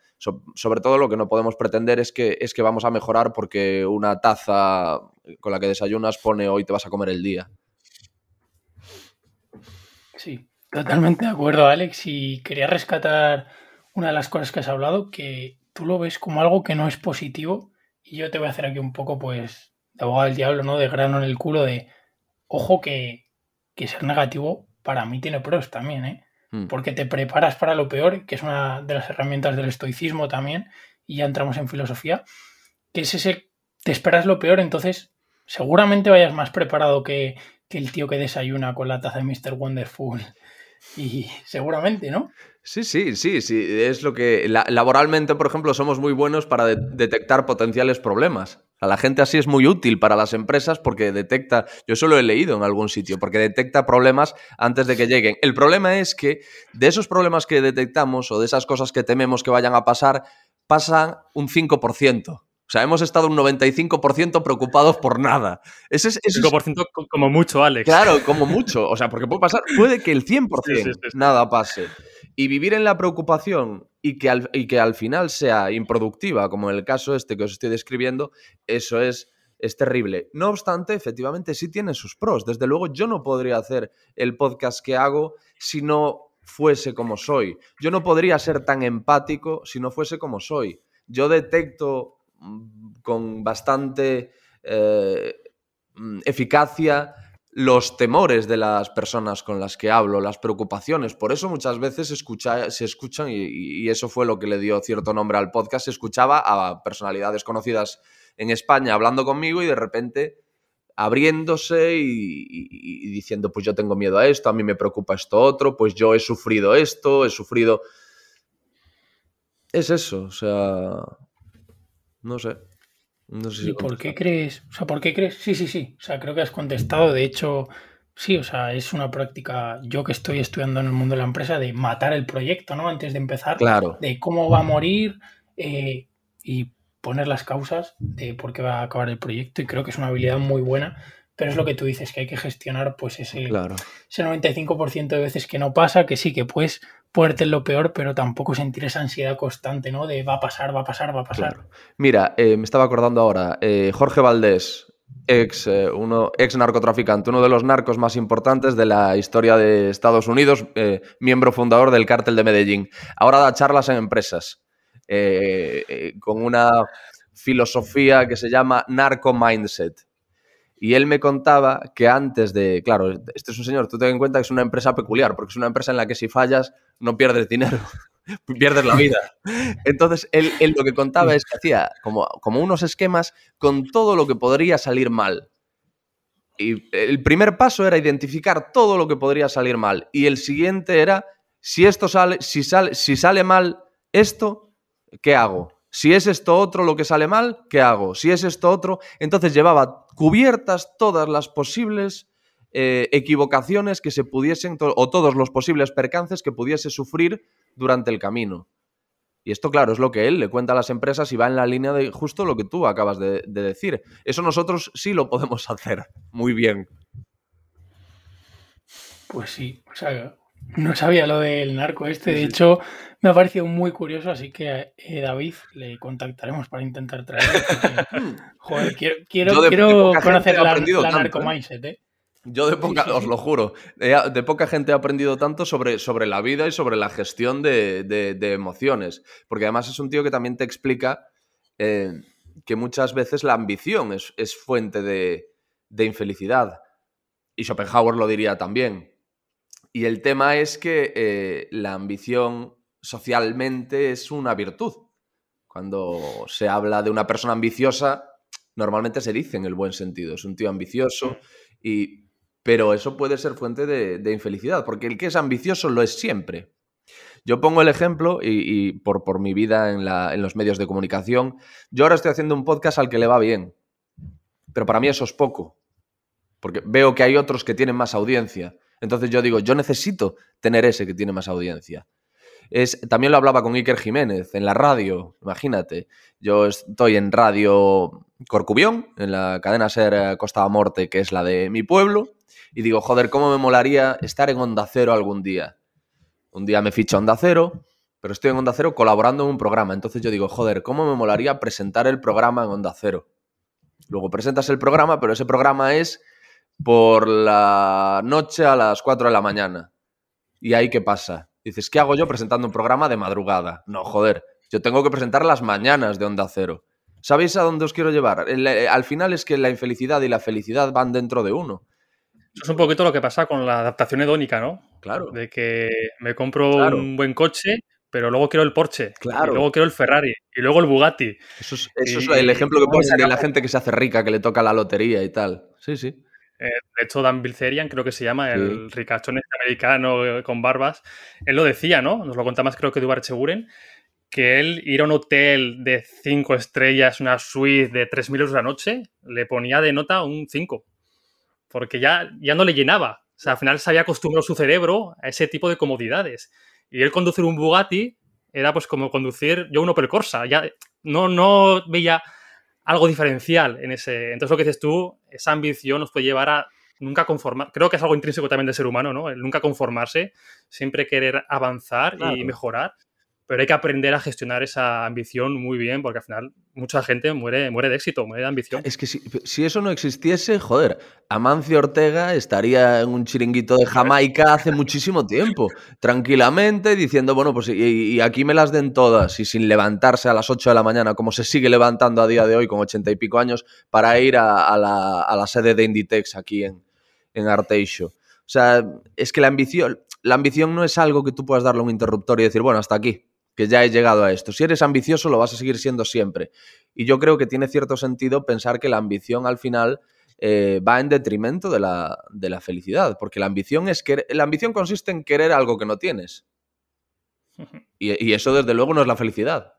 sobre todo lo que no podemos pretender es que, es que vamos a mejorar porque una taza con la que desayunas pone hoy te vas a comer el día. Sí, totalmente de acuerdo, Alex. Y quería rescatar una de las cosas que has hablado, que tú lo ves como algo que no es positivo. Y yo te voy a hacer aquí un poco, pues, de abogado del diablo, ¿no? De grano en el culo, de ojo que, que ser negativo para mí tiene pros también, ¿eh? Mm. Porque te preparas para lo peor, que es una de las herramientas del estoicismo también, y ya entramos en filosofía, que es ese, te esperas lo peor, entonces seguramente vayas más preparado que, que el tío que desayuna con la taza de Mr. Wonderful. Y seguramente, ¿no? Sí, sí, sí, sí. Es lo que. la- laboralmente, por ejemplo, somos muy buenos para de- detectar potenciales problemas. A la gente así es muy útil para las empresas porque detecta. Yo eso lo he leído en algún sitio, porque detecta problemas antes de que lleguen. El problema es que de esos problemas que detectamos o de esas cosas que tememos que vayan a pasar, pasan un 5%. O sea, hemos estado un 95% preocupados por nada. Ese es, ese es- 5% co- como mucho, Alex. Claro, como mucho. O sea, porque puede pasar, puede que el 100% Sí, sí, sí, sí. nada pase. Y vivir en la preocupación y que, al, y que al final sea improductiva, como en el caso este que os estoy describiendo, eso es, es terrible. No obstante, efectivamente sí tiene sus pros. Desde luego, yo no podría hacer el podcast que hago si no fuese como soy. Yo no podría ser tan empático si no fuese como soy. Yo detecto mm, con bastante eh, mm, eficacia los temores de las personas con las que hablo, las preocupaciones. Por eso muchas veces escucha- se escuchan, y, eso fue lo que le dio cierto nombre al podcast, se escuchaba a personalidades conocidas en España hablando conmigo y de repente abriéndose y- y diciendo, pues yo tengo miedo a esto, a mí me preocupa esto otro, pues yo he sufrido esto, he sufrido... Es eso, o sea... No sé. No sé si ¿Y por qué crees? O sea, ¿por qué crees? Sí, sí, sí. O sea, creo que has contestado. De hecho, sí, o sea, es una práctica, yo que estoy estudiando en el mundo de la empresa, de matar el proyecto, ¿no? Antes de empezar, Claro. de cómo va a morir eh, y poner las causas de por qué va a acabar el proyecto. Y creo que es una habilidad muy buena. Pero es lo que tú dices, que hay que gestionar pues ese, Claro. ese 95% de veces que no pasa, que sí, que puedes ponerte en lo peor, pero tampoco sentir esa ansiedad constante, ¿no? De va a pasar, va a pasar, va a pasar. Mira, eh, me estaba acordando ahora, eh, Jorge Valdés, ex, eh, uno, ex narcotraficante, uno de los narcos más importantes de la historia de Estados Unidos, miembro fundador del cártel de Medellín. Ahora da charlas en empresas con una filosofía que se llama narco mindset. Y él me contaba que antes de, claro, este es un señor, tú ten en cuenta que es una empresa peculiar, porque es una empresa en la que si fallas no pierdes dinero, pierdes la vida. Entonces, él, él lo que contaba es que hacía como, como unos esquemas con todo lo que podría salir mal. Y el primer paso era identificar todo lo que podría salir mal. Y el siguiente era, si esto sale, si sale, si sale mal esto, ¿qué hago? Si es esto otro lo que sale mal, ¿qué hago? Si es esto otro, entonces llevaba cubiertas todas las posibles eh, equivocaciones que se pudiesen, o todos los posibles percances que pudiese sufrir durante el camino. Y esto, claro, es lo que él le cuenta a las empresas y va en la línea de justo lo que tú acabas de, de decir. Eso nosotros sí lo podemos hacer muy bien. Pues sí, o sea, no sabía lo del narco este, de hecho me ha parecido muy curioso, así que eh, David le contactaremos para intentar traerlo. porque, joder, quiero, quiero, de- conocer la, la tanto, narco ¿eh? mindset, ¿eh? Yo de poca, Sí, sí, os lo juro, de, de poca gente he aprendido tanto sobre, sobre la vida y sobre la gestión de, de- de emociones. Porque además es un tío que también te explica eh, que muchas veces la ambición es, es fuente de, de infelicidad. Y Schopenhauer lo diría también. Y el tema es que eh, la ambición socialmente es una virtud. Cuando se habla de una persona ambiciosa, normalmente se dice en el buen sentido. Es un tío ambicioso, y, pero eso puede ser fuente de, infelicidad, porque el que es ambicioso lo es siempre. Yo pongo el ejemplo, y, y por, por mi vida en, la- en los medios de comunicación, yo ahora estoy haciendo un podcast al que le va bien, pero para mí eso es poco, porque veo que hay otros que tienen más audiencia. Entonces yo digo, yo necesito tener ese que tiene más audiencia. Es, también lo hablaba con Iker Jiménez en la radio, imagínate. Yo estoy en Radio Corcubión, en la cadena Ser eh, Costa Morte, que es la de mi pueblo, y digo, joder, ¿cómo me molaría estar en Onda Cero algún día? Un día me ficho a Onda Cero, pero estoy en Onda Cero colaborando en un programa. Entonces yo digo, joder, ¿cómo me molaría presentar el programa en Onda Cero? Luego presentas el programa, pero ese programa es por la noche a las 4 de la mañana. ¿Y ahí qué pasa? Dices, ¿qué hago yo presentando un programa de madrugada? No, joder, yo tengo que presentar las mañanas de Onda Cero. ¿Sabéis a dónde os quiero llevar? El- eh, al final es que la infelicidad y la felicidad van dentro de uno. Eso es un poquito lo que pasa con la adaptación hedónica, ¿no? Claro. De que me compro Claro. un buen coche, pero luego quiero el Porsche. Claro. Y luego quiero el Ferrari. Y luego el Bugatti. Eso es, eso es el ejemplo que ponen de la gente que se hace rica, que le toca la lotería y tal. Sí, sí. Eh, de hecho, Dan Bilzerian, creo que se llama, Sí. el ricachón este americano eh, con barbas, él lo decía, ¿no? Nos lo contaba más creo que Dubar Seguren, que él ir a un hotel de 5 estrellas, una suite de 3.000 euros la noche, le ponía de nota un 5. Porque ya, ya no le llenaba. O sea, al final se había acostumbrado su cerebro a ese tipo de comodidades. Y él conducir un Bugatti era pues como conducir yo un Opel Corsa. Ya no, no veía algo diferencial en ese. Entonces, lo que dices tú, esa ambición nos puede llevar a nunca conformar. Creo que es algo intrínseco también del ser humano, ¿no? El nunca conformarse, siempre querer avanzar Claro. y mejorar. Pero hay que aprender a gestionar esa ambición muy bien, porque al final mucha gente muere, muere de éxito, muere de ambición. Es que si, si eso no existiese, joder, Amancio Ortega estaría en un chiringuito de Jamaica hace muchísimo tiempo, tranquilamente, diciendo, bueno, pues y, aquí me las den todas, y sin levantarse a las 8 de la mañana, como se sigue levantando a día de hoy con ochenta y pico años, para ir a, a la, a la sede de Inditex aquí en, en Arteixo. O sea, es que la ambición, la ambición no es algo que tú puedas darle un interruptor y decir, bueno, hasta aquí, que ya he llegado a esto. Si eres ambicioso, lo vas a seguir siendo siempre. Y yo creo que tiene cierto sentido pensar que la ambición al final eh, va en detrimento de la, de la felicidad, porque la ambición, es querer- la ambición consiste en querer algo que no tienes. Y, y eso desde luego no es la felicidad.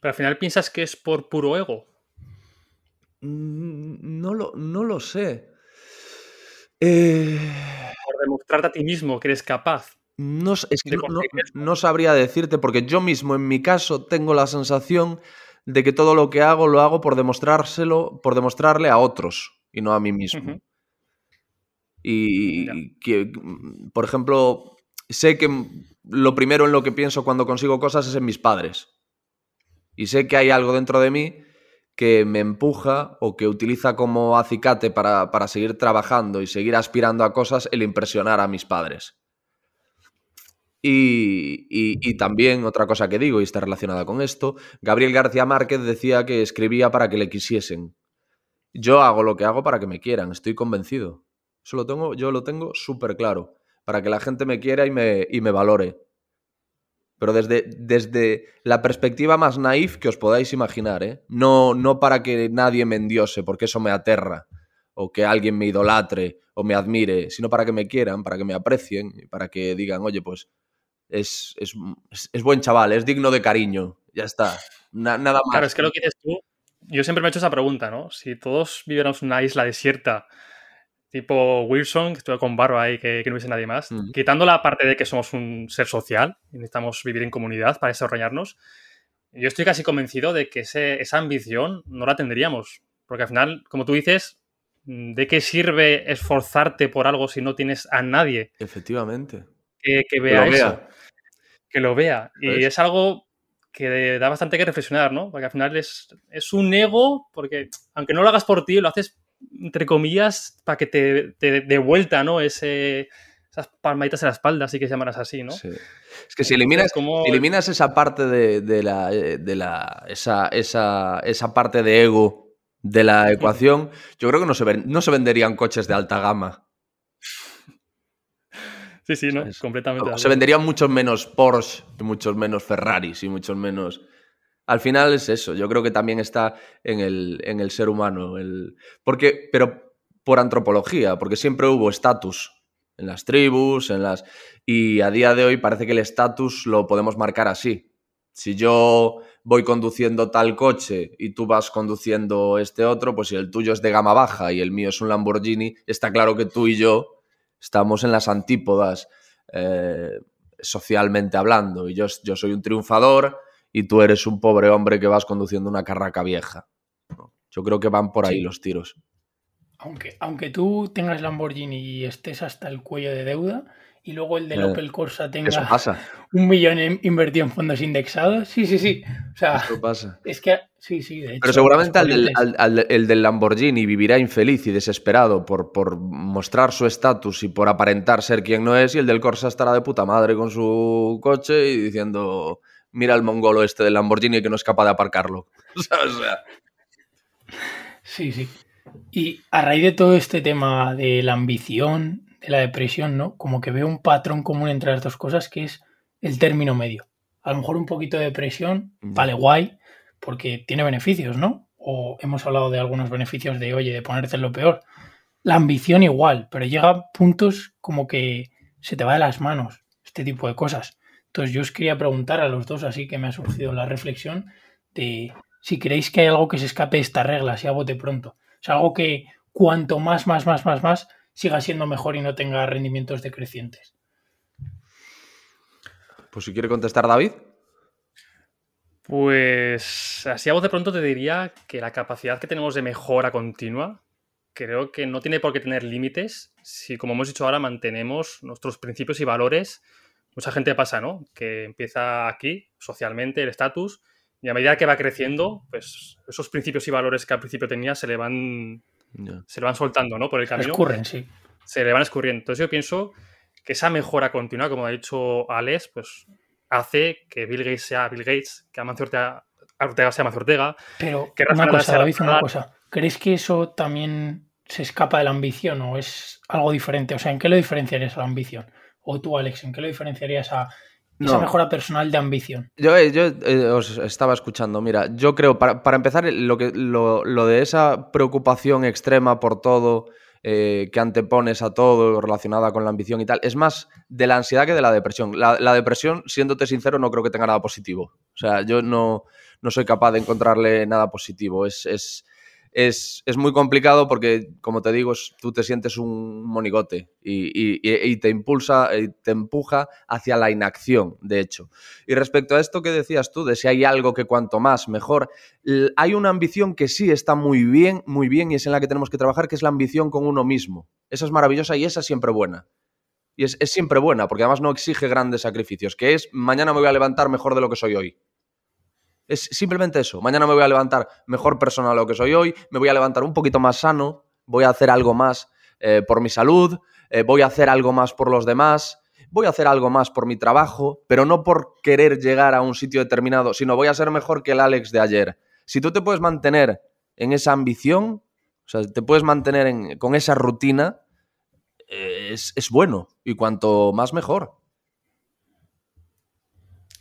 Pero al final piensas que es por puro ego. Mm, No lo, no lo sé. Eh, Por demostrarte a ti mismo que eres capaz. No, es que no, no- sabría decirte, porque yo mismo, en mi caso, tengo la sensación de que todo lo que hago lo hago por demostrárselo, por demostrarle a otros y no a mí mismo. Y que, mm, por ejemplo, sé que mm, lo primero en lo que pienso cuando consigo cosas es en mis padres. Y sé que hay algo dentro de mí que me empuja o que utiliza como acicate para, para seguir trabajando y seguir aspirando a cosas el impresionar a mis padres. Y, y- también otra cosa que digo y está relacionada con esto, Gabriel García Márquez decía que escribía para que le quisiesen. Yo hago lo que hago para que me quieran, estoy convencido. Eso lo tengo, yo lo tengo súper claro, para que la gente me quiera y me, y me valore. Pero desde, desde la perspectiva más naif que os podáis imaginar, ¿eh? No, no para que nadie me endiose, porque eso me aterra, o que alguien me idolatre o me admire, sino para que me quieran, para que me aprecien, para que digan, oye, pues es, es, es- buen chaval, es digno de cariño, ya está. Na- nada más. Claro, es que lo que dices tú, yo siempre me he hecho esa pregunta, ¿no? Si todos viviéramos en una isla desierta, tipo Wilson, que estuvo con barba ahí, que, que no hubiese nadie más, Mm. quitando la parte de que somos un ser social y necesitamos vivir en comunidad para desarrollarnos, yo estoy casi convencido de que ese- esa ambición no la tendríamos. Porque al final, como tú dices, mm, ¿de qué sirve esforzarte por algo si no tienes a nadie Efectivamente. Que, que Que vea lo eso? vea. que lo vea. Y es algo que da bastante que reflexionar, ¿no? Porque al final es, es un ego, porque aunque no lo hagas por ti, lo haces, entre comillas, para que te, te dé vuelta, ¿no? Ese, esas palmaditas en la espalda, así que llamarás así, ¿no? Sí. Es que si eliminas, como- si eliminas esa parte de, de la, de la esa, esa, esa parte de ego de la ecuación, yo creo que no se, ven- no se venderían coches de alta gama. Sí, sí, ¿no? ¿sabes? Completamente. de Se venderían muchos menos Porsche, y muchos menos Ferraris y muchos menos... Al final es eso, yo creo que también está en el, en el ser humano. El... Porque, pero por antropología, porque siempre hubo estatus en las tribus, en las... Y a día de hoy parece que el estatus lo podemos marcar así. Si yo voy conduciendo tal coche y tú vas conduciendo este otro, pues si el tuyo es de gama baja y el mío es un Lamborghini, está claro que tú y yo estamos en las antípodas eh, socialmente hablando. Y yo, yo soy un triunfador y tú eres un pobre hombre que vas conduciendo una carraca vieja. Yo creo que van por ahí Sí. los tiros. Aunque, aunque tú tengas Lamborghini y estés hasta el cuello de deuda, y luego el del Eh, Opel Corsa Eso tenga pasa. un millón en- invertido en fondos indexados, sí, sí, sí. O sea, Eso pasa. es que sí, sí, de hecho. Pero seguramente al del, los al- al- el del Lamborghini vivirá infeliz y desesperado por, por mostrar su estatus y por aparentar ser quien no es, y el del Corsa estará de puta madre con su coche y diciendo, mira el mongolo este del Lamborghini que no es capaz de aparcarlo. O sea, Sí, sí. Y a raíz de todo este tema de la ambición, de la depresión, ¿no? Como que veo un patrón común entre las dos cosas que es el término medio. A lo mejor un poquito de depresión, vale, guay, porque tiene beneficios, ¿no? O hemos hablado de algunos beneficios de, oye, de ponerte en lo peor. La ambición igual, pero llega a puntos como que se te va de las manos este tipo de cosas. Entonces yo os quería preguntar a los dos, así que me ha surgido la reflexión de si creéis que hay algo que se escape de esta regla, si a bote pronto. O sea, algo que cuanto más, más, más, más, más, siga siendo mejor y no tenga rendimientos decrecientes. Pues si quiere contestar David. Pues así a voz de pronto te diría que la capacidad que tenemos de mejora continua creo que no tiene por qué tener límites si, como hemos dicho ahora, mantenemos nuestros principios y valores. Mucha gente pasa, ¿no? Que empieza aquí, socialmente, el estatus, y a medida que va creciendo, pues esos principios y valores que al principio tenía se le van, se le van soltando, ¿no? Por el camino. Escurren, sí. Se le van escurriendo. Entonces yo pienso que esa mejora continua, como ha dicho Alex, pues hace que Bill Gates sea Bill Gates, que Amancio Ortega, sea Amancio Ortega. Pero una cosa, David, una cosa. ¿Crees que eso también se escapa de la ambición o es algo diferente? O sea, ¿en qué lo diferenciarías a la ambición? O tú, Alex, ¿en qué lo diferenciarías a esa mejora personal de ambición? Yo, eh, yo eh, os estaba escuchando. Mira, yo creo, para, empezar, lo, que, lo, lo, de esa preocupación extrema por todo, eh, que antepones a todo relacionada con la ambición y tal, es más de la ansiedad que de la depresión. La, la depresión, siéndote sincero, no creo que tenga nada positivo. O sea, yo no, no soy capaz de encontrarle nada positivo. Es, es, es, muy complicado porque, como te digo, tú te sientes un monigote y, te impulsa, y te empuja hacia la inacción, de hecho. Y respecto a esto que decías tú, de si hay algo que cuanto más, mejor, hay una ambición que sí está muy bien, muy bien y es en la que tenemos que trabajar, que es la ambición con uno mismo. Esa es maravillosa y esa es siempre buena. Y es, es siempre buena, porque además no exige grandes sacrificios, que es mañana me voy a levantar mejor de lo que soy hoy. Es simplemente eso. Mañana me voy a levantar mejor persona de lo que soy hoy, me voy a levantar un poquito más sano, voy a hacer algo más eh, por mi salud, eh, voy a hacer algo más por los demás, voy a hacer algo más por mi trabajo, pero no por querer llegar a un sitio determinado, sino voy a ser mejor que el Alex de ayer. Si tú te puedes mantener en esa ambición, o sea, te puedes mantener con esa rutina, eh, es, es bueno y cuanto más mejor.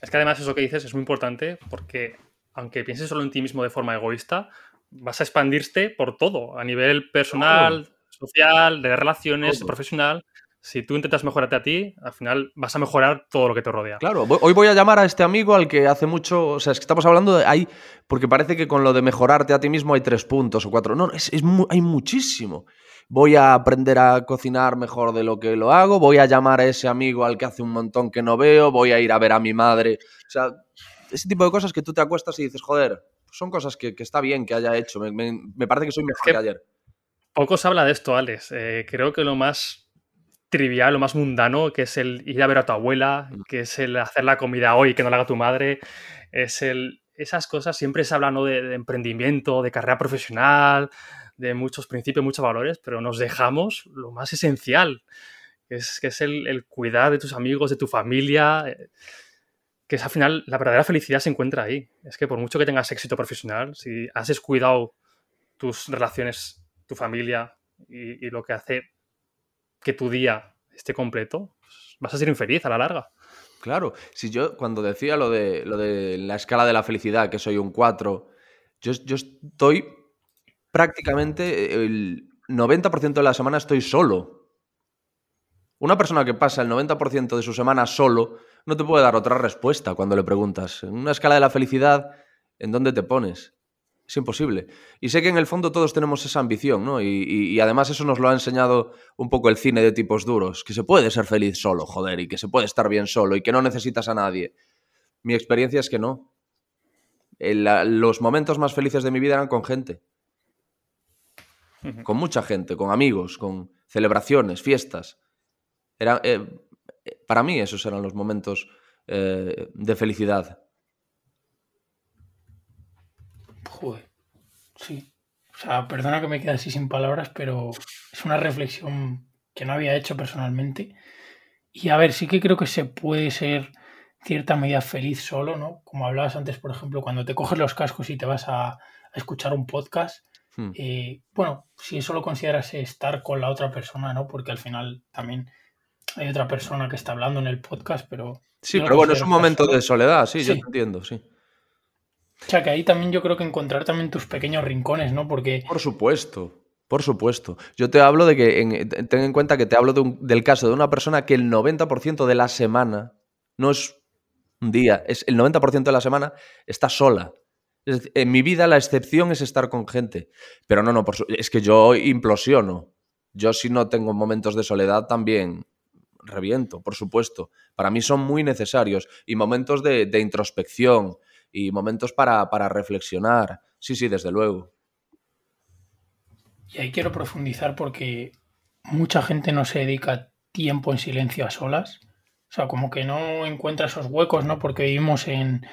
Es que además eso que dices es muy importante porque aunque pienses solo en ti mismo de forma egoísta, vas a expandirte por todo, a nivel personal, social, de relaciones, profesional. Si tú intentas mejorarte a ti, al final vas a mejorar todo lo que te rodea. Claro, hoy voy a llamar a este amigo al que hace mucho, o sea, es que estamos hablando de ahí, porque parece que con lo de mejorarte a ti mismo hay tres puntos o cuatro. No, es, hay muchísimo voy a aprender a cocinar mejor de lo que lo hago, voy a llamar a ese amigo al que hace un montón que no veo, voy a ir a ver a mi madre. O sea, ese tipo de cosas que tú te acuestas y dices, joder, son cosas que, está bien que haya hecho. Me, parece que soy mejor que, ayer. Poco se habla de esto, Alex. Eh, creo que lo más trivial, lo más mundano, que es el ir a ver a tu abuela, mm. que es el hacer la comida hoy que no la haga tu madre, es el... Esas cosas siempre se hablan de emprendimiento, de carrera profesional, de muchos principios, muchos valores, pero nos dejamos lo más esencial, que es, que es el, cuidar de tus amigos, de tu familia, eh, que es al final la verdadera felicidad se encuentra ahí. Es que por mucho que tengas éxito profesional, si has descuidado tus relaciones, tu familia y, lo que hace que tu día esté completo, pues vas a ser infeliz a la larga. Claro, si yo cuando decía lo de, lo de la escala de la felicidad, que soy un 4, yo, yo estoy prácticamente el 90% de la semana estoy solo. Una persona que pasa el 90% de su semana solo no te puede dar otra respuesta cuando le preguntas. En una escala de la felicidad, ¿en dónde te pones? Es imposible. Y sé que en el fondo todos tenemos esa ambición, ¿no? Y, y, además eso nos lo ha enseñado un poco el cine de tipos duros, que se puede ser feliz solo, joder, y que se puede estar bien solo y que no necesitas a nadie. Mi experiencia es que no. los momentos más felices de mi vida eran con gente con mucha gente, con amigos, con celebraciones, fiestas. Era, eh, para mí esos eran los momentos eh, de felicidad. Joder, sí. O sea, perdona que me quede así sin palabras, pero es una reflexión que no había hecho personalmente. Y a ver, sí que creo que se puede ser cierta medida feliz solo, ¿no? Como hablabas antes, por ejemplo, cuando te coges los cascos y te vas a, a escuchar un podcast, Hmm. Eh, bueno, si eso lo consideras estar con la otra persona, ¿no? Porque al final también hay otra persona que está hablando en el podcast, pero... Sí, pero bueno, es un momento de soledad, sí, yo entiendo, sí. O sea, que ahí también yo creo que encontrar también tus pequeños rincones, ¿no? Porque... Por supuesto, por supuesto. Yo te hablo de que, ten en cuenta que te hablo del caso de una persona que el 90% de la semana, no es un día, es el 90% de la semana está sola. en mi vida la excepción es estar con gente. Pero no, no, es que yo implosiono. Yo si no tengo momentos de soledad también reviento, por supuesto. Para mí son muy necesarios. Y momentos de, introspección y momentos para, para reflexionar. Sí, sí, desde luego. Y ahí quiero profundizar porque mucha gente no se dedica tiempo en silencio a solas. O sea, como que no encuentra esos huecos, ¿no? Porque vivimos en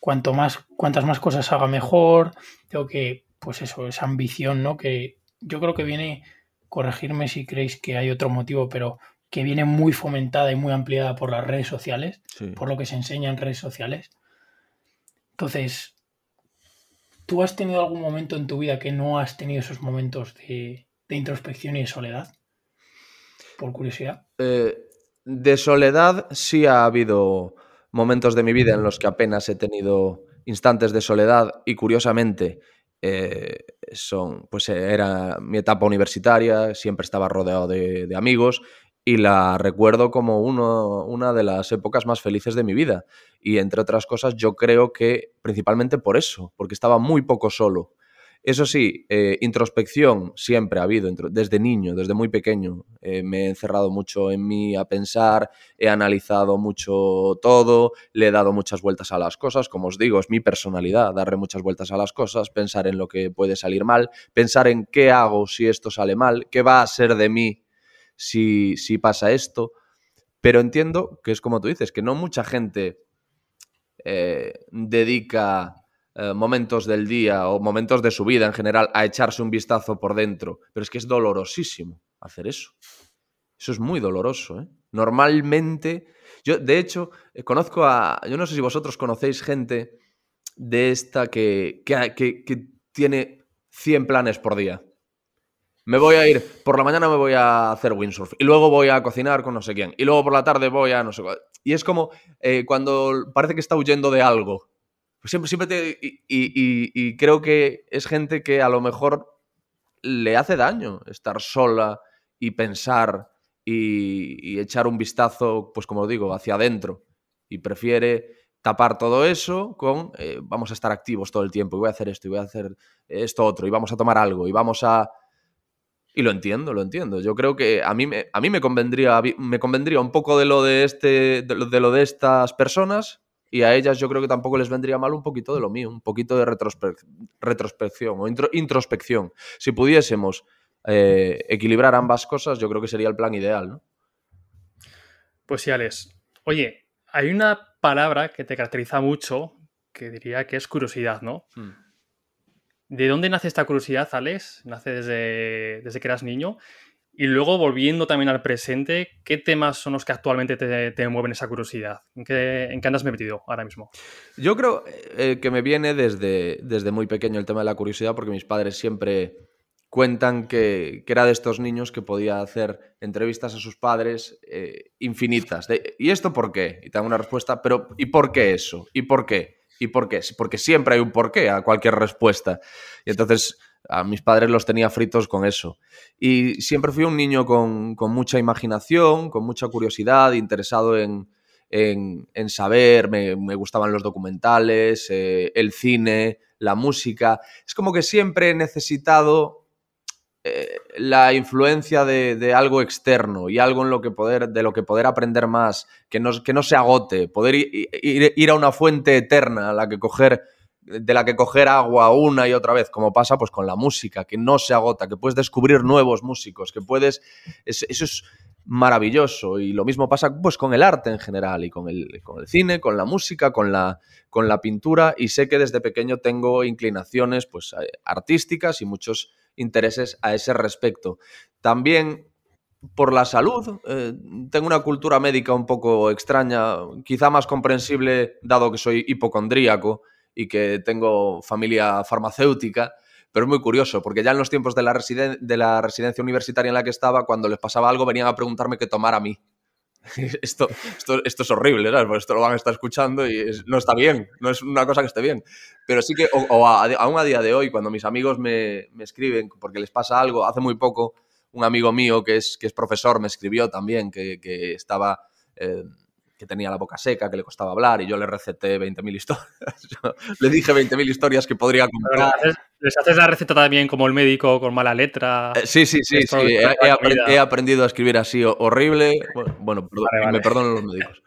cuanto más, cuantas más cosas haga mejor. Tengo que, pues eso, esa ambición, ¿no? Que yo creo que viene, corregirme si creéis que hay otro motivo, pero que viene muy fomentada y muy ampliada por las redes sociales, por lo que se enseña en redes sociales. Entonces, ¿tú has tenido algún momento en tu vida que no has tenido esos momentos de, introspección y de soledad? Por curiosidad. Eh, de soledad sí ha habido momentos de mi vida en los que apenas he tenido instantes de soledad y curiosamente eh, son, pues era mi etapa universitaria, siempre estaba rodeado de amigos y la recuerdo como uno, una de las épocas más felices de mi vida. Y entre otras cosas, yo creo que principalmente por eso, porque estaba muy poco solo. Eso sí, eh, introspección siempre ha habido, desde niño, desde muy pequeño. Eh, me he encerrado mucho en mí a pensar, he analizado mucho todo, le he dado muchas vueltas a las cosas. Como os digo, es mi personalidad, darle muchas vueltas a las cosas, pensar en lo que puede salir mal, pensar en qué hago si esto sale mal, qué va a ser de mí si, pasa esto. Pero entiendo que es como tú dices, que no mucha gente eh, dedica eh, momentos del día o momentos de su vida en general a echarse un vistazo por dentro. Pero es que es dolorosísimo hacer eso. Eso es muy doloroso. ¿eh? Normalmente, yo de hecho conozco a, yo no sé si vosotros conocéis gente de esta que, que, que, que tiene 100 planes por día me voy a ir, por la mañana me voy a hacer windsurf y luego voy a cocinar con no sé quién y luego por la tarde voy a no sé. Y es como eh, cuando parece que está huyendo de algo. Pues siempre, siempre te... Y, creo que es gente que a lo mejor le hace daño estar sola y pensar y, echar un vistazo, pues como digo, hacia adentro. Y prefiere tapar todo eso con eh, vamos a estar activos todo el tiempo y voy a hacer esto y voy a hacer esto otro y vamos a tomar algo y vamos a y lo entiendo, lo entiendo. Yo creo que a mí, me, a mí me, convendría, me convendría un poco de lo de, este, de lo, de estas personas y a ellas yo creo que tampoco les vendría mal un poquito de lo mío, un poquito de retrospección o introspección. Si pudiésemos eh, equilibrar ambas cosas, yo creo que sería el plan ideal, ¿no? Pues sí, Alex. Oye, hay una palabra que te caracteriza mucho que diría que es curiosidad, ¿no? Hmm. ¿De dónde nace esta curiosidad, Alex? ¿Nace desde, desde que eras niño? Y luego, volviendo también al presente, ¿qué temas son los que actualmente te, mueven esa curiosidad? ¿En qué, ¿En qué, andas metido ahora mismo? Yo creo eh, que me viene desde, desde muy pequeño el tema de la curiosidad, porque mis padres siempre cuentan que, era de estos niños que podía hacer entrevistas a sus padres eh, infinitas. ¿Y esto por qué? Y te dan una respuesta, pero ¿y por qué eso? ¿Y por qué? ¿Y por qué? Porque siempre hay un porqué a cualquier respuesta. Y entonces a mis padres los tenía fritos con eso. Y siempre fui un niño con, mucha imaginación, con mucha curiosidad, interesado en, saber, me, gustaban los documentales, eh, el cine, la música. Es como que siempre he necesitado eh, la influencia de, algo externo y algo en lo que poder, de lo que poder aprender más, que no, que no se agote, poder ir, a una fuente eterna a la que de la que coger agua una y otra vez, como pasa pues con la música, que no se agota, que puedes descubrir nuevos músicos, que puedes... eso es maravilloso. Y lo mismo pasa pues con el arte en general y con el, con el cine, con la música, con la, con la pintura. Y sé que desde pequeño tengo inclinaciones pues eh, artísticas y muchos intereses a ese respecto. También por la salud, eh, tengo una cultura médica un poco extraña, quizá más comprensible dado que soy hipocondríaco y que tengo familia farmacéutica, pero es muy curioso, porque ya en los tiempos de la, de la residencia universitaria en la que estaba, cuando les pasaba algo, venían a preguntarme qué tomar a mí. esto, esto, esto, es horrible, ¿sabes? Porque esto lo van a estar escuchando y no está bien, no es una cosa que esté bien. Pero sí que, o, aún a día de hoy, cuando mis amigos me, me, escriben porque les pasa algo, hace muy poco, un amigo mío que es, que es profesor me escribió también que, que estaba... Eh, que tenía la boca seca, que le costaba hablar, y yo le receté 20.000 historias. le dije 20.000 historias que podría comprar. ¿Les haces la receta también como el médico con mala letra? Eh, sí, sí, sí, sí. He, aprendido a escribir así horrible. Bueno, me perdonan los médicos.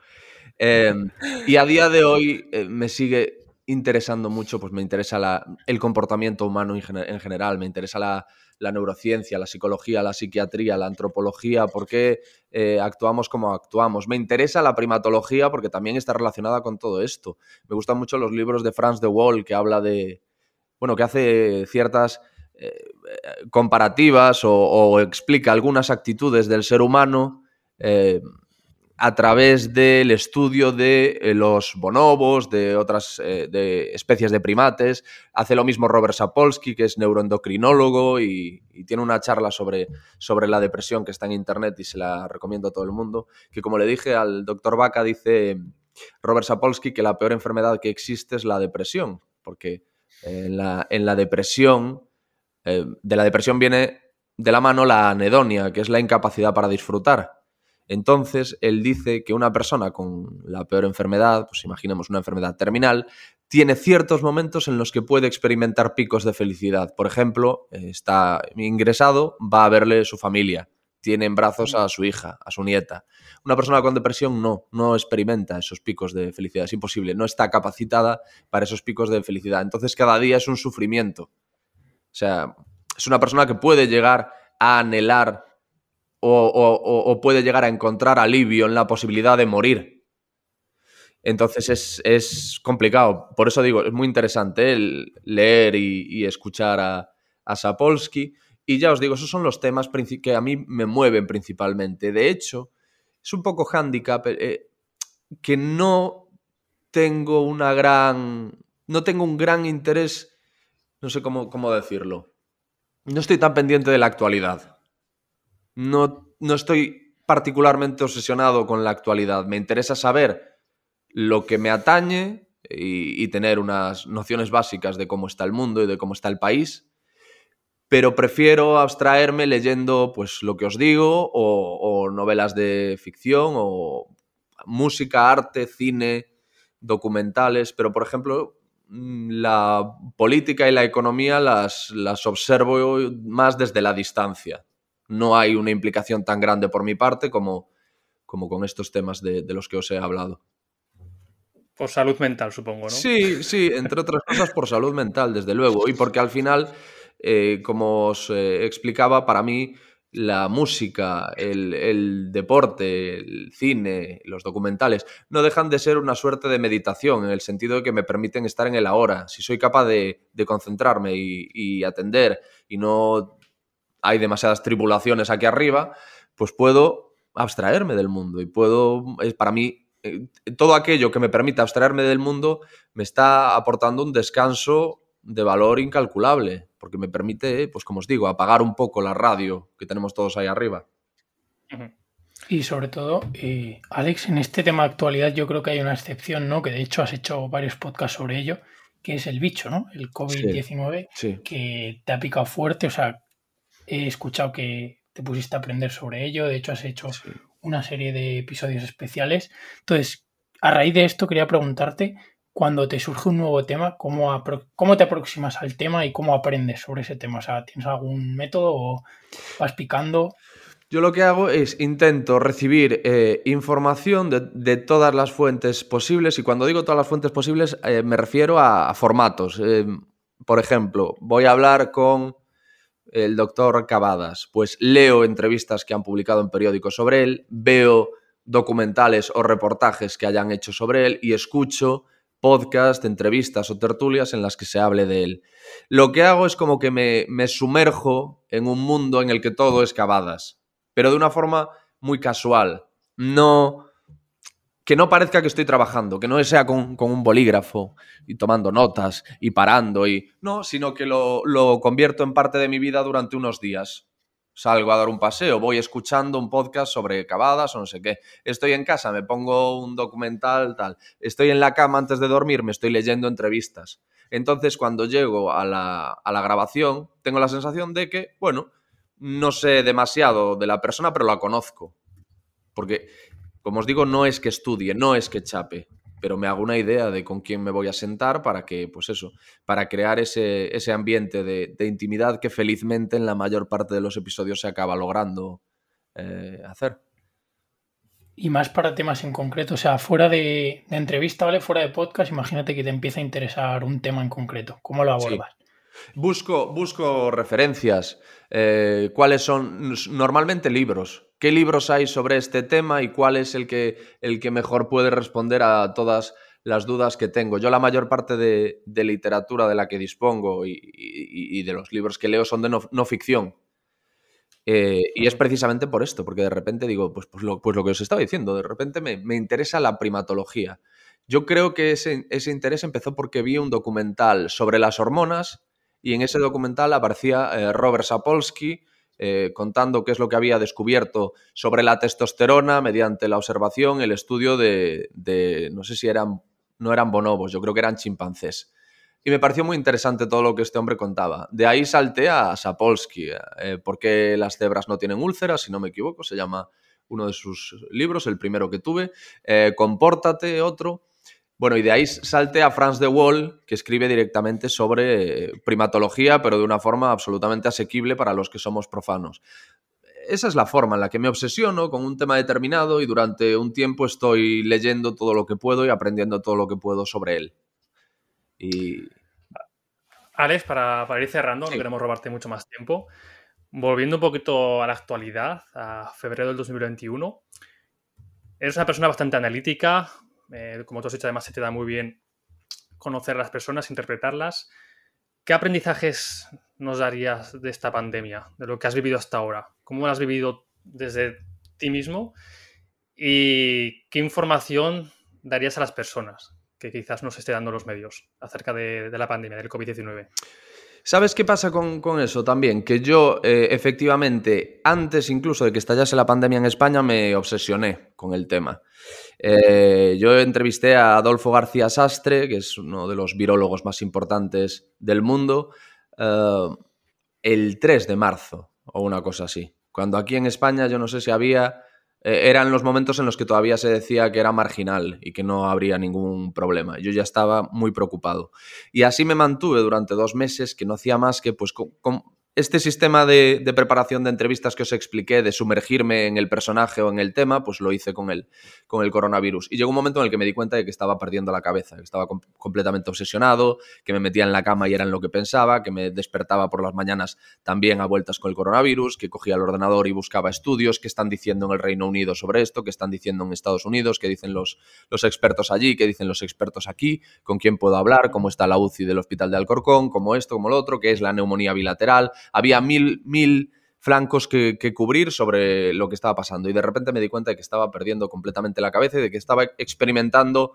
Em, y a día de hoy eh, me sigue interesando mucho, pues me interesa la, el comportamiento humano en general, me interesa la, la neurociencia, la psicología, la psiquiatría, la antropología, por qué eh, actuamos como actuamos. Me interesa la primatología porque también está relacionada con todo esto. Me gustan mucho los libros de Franz de Waal que habla de, bueno, que hace ciertas eh, comparativas o, explica algunas actitudes del ser humano eh, a través del estudio de eh, los bonobos, de otras eh, de especies de primates. Hace lo mismo Robert Sapolsky, que es neuroendocrinólogo y, tiene una charla sobre, sobre, la depresión que está en internet y se la recomiendo a todo el mundo. Que como le dije al doctor Vaca, dice Robert Sapolsky que la peor enfermedad que existe es la depresión, porque en la, en la depresión, eh, de la depresión viene de la mano la anedonia, que es la incapacidad para disfrutar. Entonces, él dice que una persona con la peor enfermedad, pues imaginemos una enfermedad terminal, tiene ciertos momentos en los que puede experimentar picos de felicidad. Por ejemplo, está ingresado, va a verle su familia, tiene en brazos a su hija, a su nieta. Una persona con depresión no, no experimenta esos picos de felicidad, es imposible, no está capacitada para esos picos de felicidad. Entonces cada día es un sufrimiento. O sea, es una persona que puede llegar a anhelar o, puede llegar a encontrar alivio en la posibilidad de morir. Entonces es, complicado. Por eso digo, es muy interesante el leer y, escuchar a, a, Sapolsky. Y ya os digo, esos son los temas que a mí me mueven principalmente. De hecho, es un poco handicap eh, que no tengo una gran. No tengo un gran interés. No sé cómo, cómo decirlo. No estoy tan pendiente de la actualidad no, no estoy particularmente obsesionado con la actualidad. Me interesa saber lo que me atañe y, tener unas nociones básicas de cómo está el mundo y de cómo está el país, pero prefiero abstraerme leyendo pues lo que os digo o, novelas de ficción o música, arte, cine, documentales, pero por ejemplo mm, la política y la economía las, las observo más desde la distancia no hay una implicación tan grande por mi parte como, como con estos temas de, los que os he hablado. Por salud mental, supongo, ¿no? Sí, sí, entre otras cosas por salud mental, desde luego. Y porque al final, eh, como os eh, explicaba, para mí la música, el, deporte, el cine, los documentales, no dejan de ser una suerte de meditación, en el sentido de que me permiten estar en el ahora. Si soy capaz de, concentrarme y, atender y no hay demasiadas tribulaciones aquí arriba, pues puedo abstraerme del mundo y puedo, para mí, eh, todo aquello que me permita abstraerme del mundo me está aportando un descanso de valor incalculable, porque me permite, pues como os digo, apagar un poco la radio que tenemos todos ahí arriba. Y sobre todo, eh, Alex, en este tema de actualidad yo creo que hay una excepción, ¿no? Que de hecho has hecho varios podcasts sobre ello, que es el bicho, ¿no? El COVID-19, que te ha picado fuerte, o sea, He escuchado que te pusiste a aprender sobre ello, de hecho has hecho una serie de episodios especiales. Entonces, a raíz de esto quería preguntarte, cuando te surge un nuevo tema, ¿cómo, cómo te aproximas al tema y cómo aprendes sobre ese tema? O sea, ¿tienes algún método o vas picando? Yo lo que hago es intento recibir eh, información de, todas las fuentes posibles y cuando digo todas las fuentes posibles eh, me refiero a, formatos. Eh, por ejemplo, voy a hablar con el doctor Cavadas? Pues leo entrevistas que han publicado en periódicos sobre él, veo documentales o reportajes que hayan hecho sobre él y escucho podcast, entrevistas o tertulias en las que se hable de él. Lo que hago es como que me, me sumerjo en un mundo en el que todo es Cavadas, pero de una forma muy casual. No que no parezca que estoy trabajando, que no sea con, un bolígrafo y tomando notas y parando y no, sino que lo, lo convierto en parte de mi vida durante unos días salgo a dar un paseo, voy escuchando un podcast sobre cavadas o no sé qué. Estoy en casa, me pongo un documental, tal. Estoy en la cama antes de dormir, me estoy leyendo entrevistas. Entonces, cuando llego a la, a la grabación, tengo la sensación de que, bueno, no sé demasiado de la persona, pero la conozco. Porque, como os digo, no es que estudie, no es que chape pero me hago una idea de con quién me voy a sentar para que, pues eso, para crear ese, ese ambiente de, intimidad que felizmente en la mayor parte de los episodios se acaba logrando eh, hacer. Y más para temas en concreto, o sea, fuera de, entrevista, ¿vale? Fuera de podcast, imagínate que te empieza a interesar un tema en concreto. ¿Cómo lo abordas? Busco, busco referencias. Eh, ¿Cuáles son? Normalmente libros. ¿Qué libros hay sobre este tema y cuál es el que, el que mejor puede responder a todas las dudas que tengo? Yo la mayor parte de, literatura de la que dispongo y, de los libros que leo son de no, ficción. Eh, y es precisamente por esto, porque de repente digo, pues, pues, lo, pues lo que os estaba diciendo, de repente me, me interesa la primatología. Yo creo que ese, ese interés empezó porque vi un documental sobre las hormonas y en ese documental aparecía eh, Robert Sapolsky eh, contando qué es lo que había descubierto sobre la testosterona mediante la observación, el estudio de, no sé si eran, no eran bonobos, yo creo que eran chimpancés. Y me pareció muy interesante todo lo que este hombre contaba. De ahí salté a Sapolsky, eh, porque las cebras no tienen úlceras, si no me equivoco, se llama uno de sus libros, el primero que tuve. Compórtate, otro. Bueno, y de ahí salte a Franz de Waal, que escribe directamente sobre primatología, pero de una forma absolutamente asequible para los que somos profanos. Esa es la forma en la que me obsesiono con un tema determinado y durante un tiempo estoy leyendo todo lo que puedo y aprendiendo todo lo que puedo sobre él. Y... Alex, para, ir cerrando, no queremos robarte mucho más tiempo. Volviendo un poquito a la actualidad, a febrero del 2021, eres una persona bastante analítica, eh, como tú has dicho, además se te da muy bien conocer a las personas, interpretarlas. ¿Qué aprendizajes nos darías de esta pandemia, de lo que has vivido hasta ahora? ¿Cómo lo has vivido desde ti mismo? ¿Y qué información darías a las personas que quizás no se esté dando los medios acerca de, la pandemia, del COVID-19? ¿Sabes qué pasa con, eso también? Que yo, eh, efectivamente, antes incluso de que estallase la pandemia en España, me obsesioné con el tema. Eh, yo entrevisté a Adolfo García Sastre, que es uno de los virólogos más importantes del mundo, eh, el 3 de marzo o una cosa así. Cuando aquí en España yo no sé si había... Eh, eran los momentos en los que todavía se decía que era marginal y que no habría ningún problema. Yo ya estaba muy preocupado. Y así me mantuve durante dos meses, que no hacía más que pues este sistema de, preparación de entrevistas que os expliqué, de sumergirme en el personaje o en el tema, pues lo hice con el, coronavirus. Y llegó un momento en el que me di cuenta de que estaba perdiendo la cabeza, que estaba completamente obsesionado, que me metía en la cama y era en lo que pensaba, que me despertaba por las mañanas también a vueltas con el coronavirus, que cogía el ordenador y buscaba estudios, que están diciendo en el Reino Unido sobre esto, que están diciendo en Estados Unidos, que dicen los, expertos allí, que dicen los expertos aquí, con quién puedo hablar, cómo está la UCI del Hospital de Alcorcón, cómo esto, cómo lo otro, que es la neumonía bilateral había mil, mil flancos que, cubrir sobre lo que estaba pasando. Y de repente me di cuenta de que estaba perdiendo completamente la cabeza y de que estaba experimentando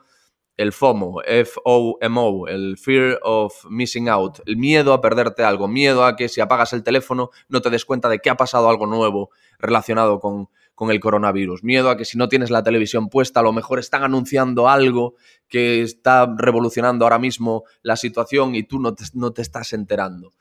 el FOMO, F-O-M-O, el Fear of Missing Out, el miedo a perderte algo, miedo a que si apagas el teléfono no te des cuenta de que ha pasado algo nuevo relacionado con, con el coronavirus, miedo a que si no tienes la televisión puesta a lo mejor están anunciando algo que está revolucionando ahora mismo la situación y tú no no te estás enterando.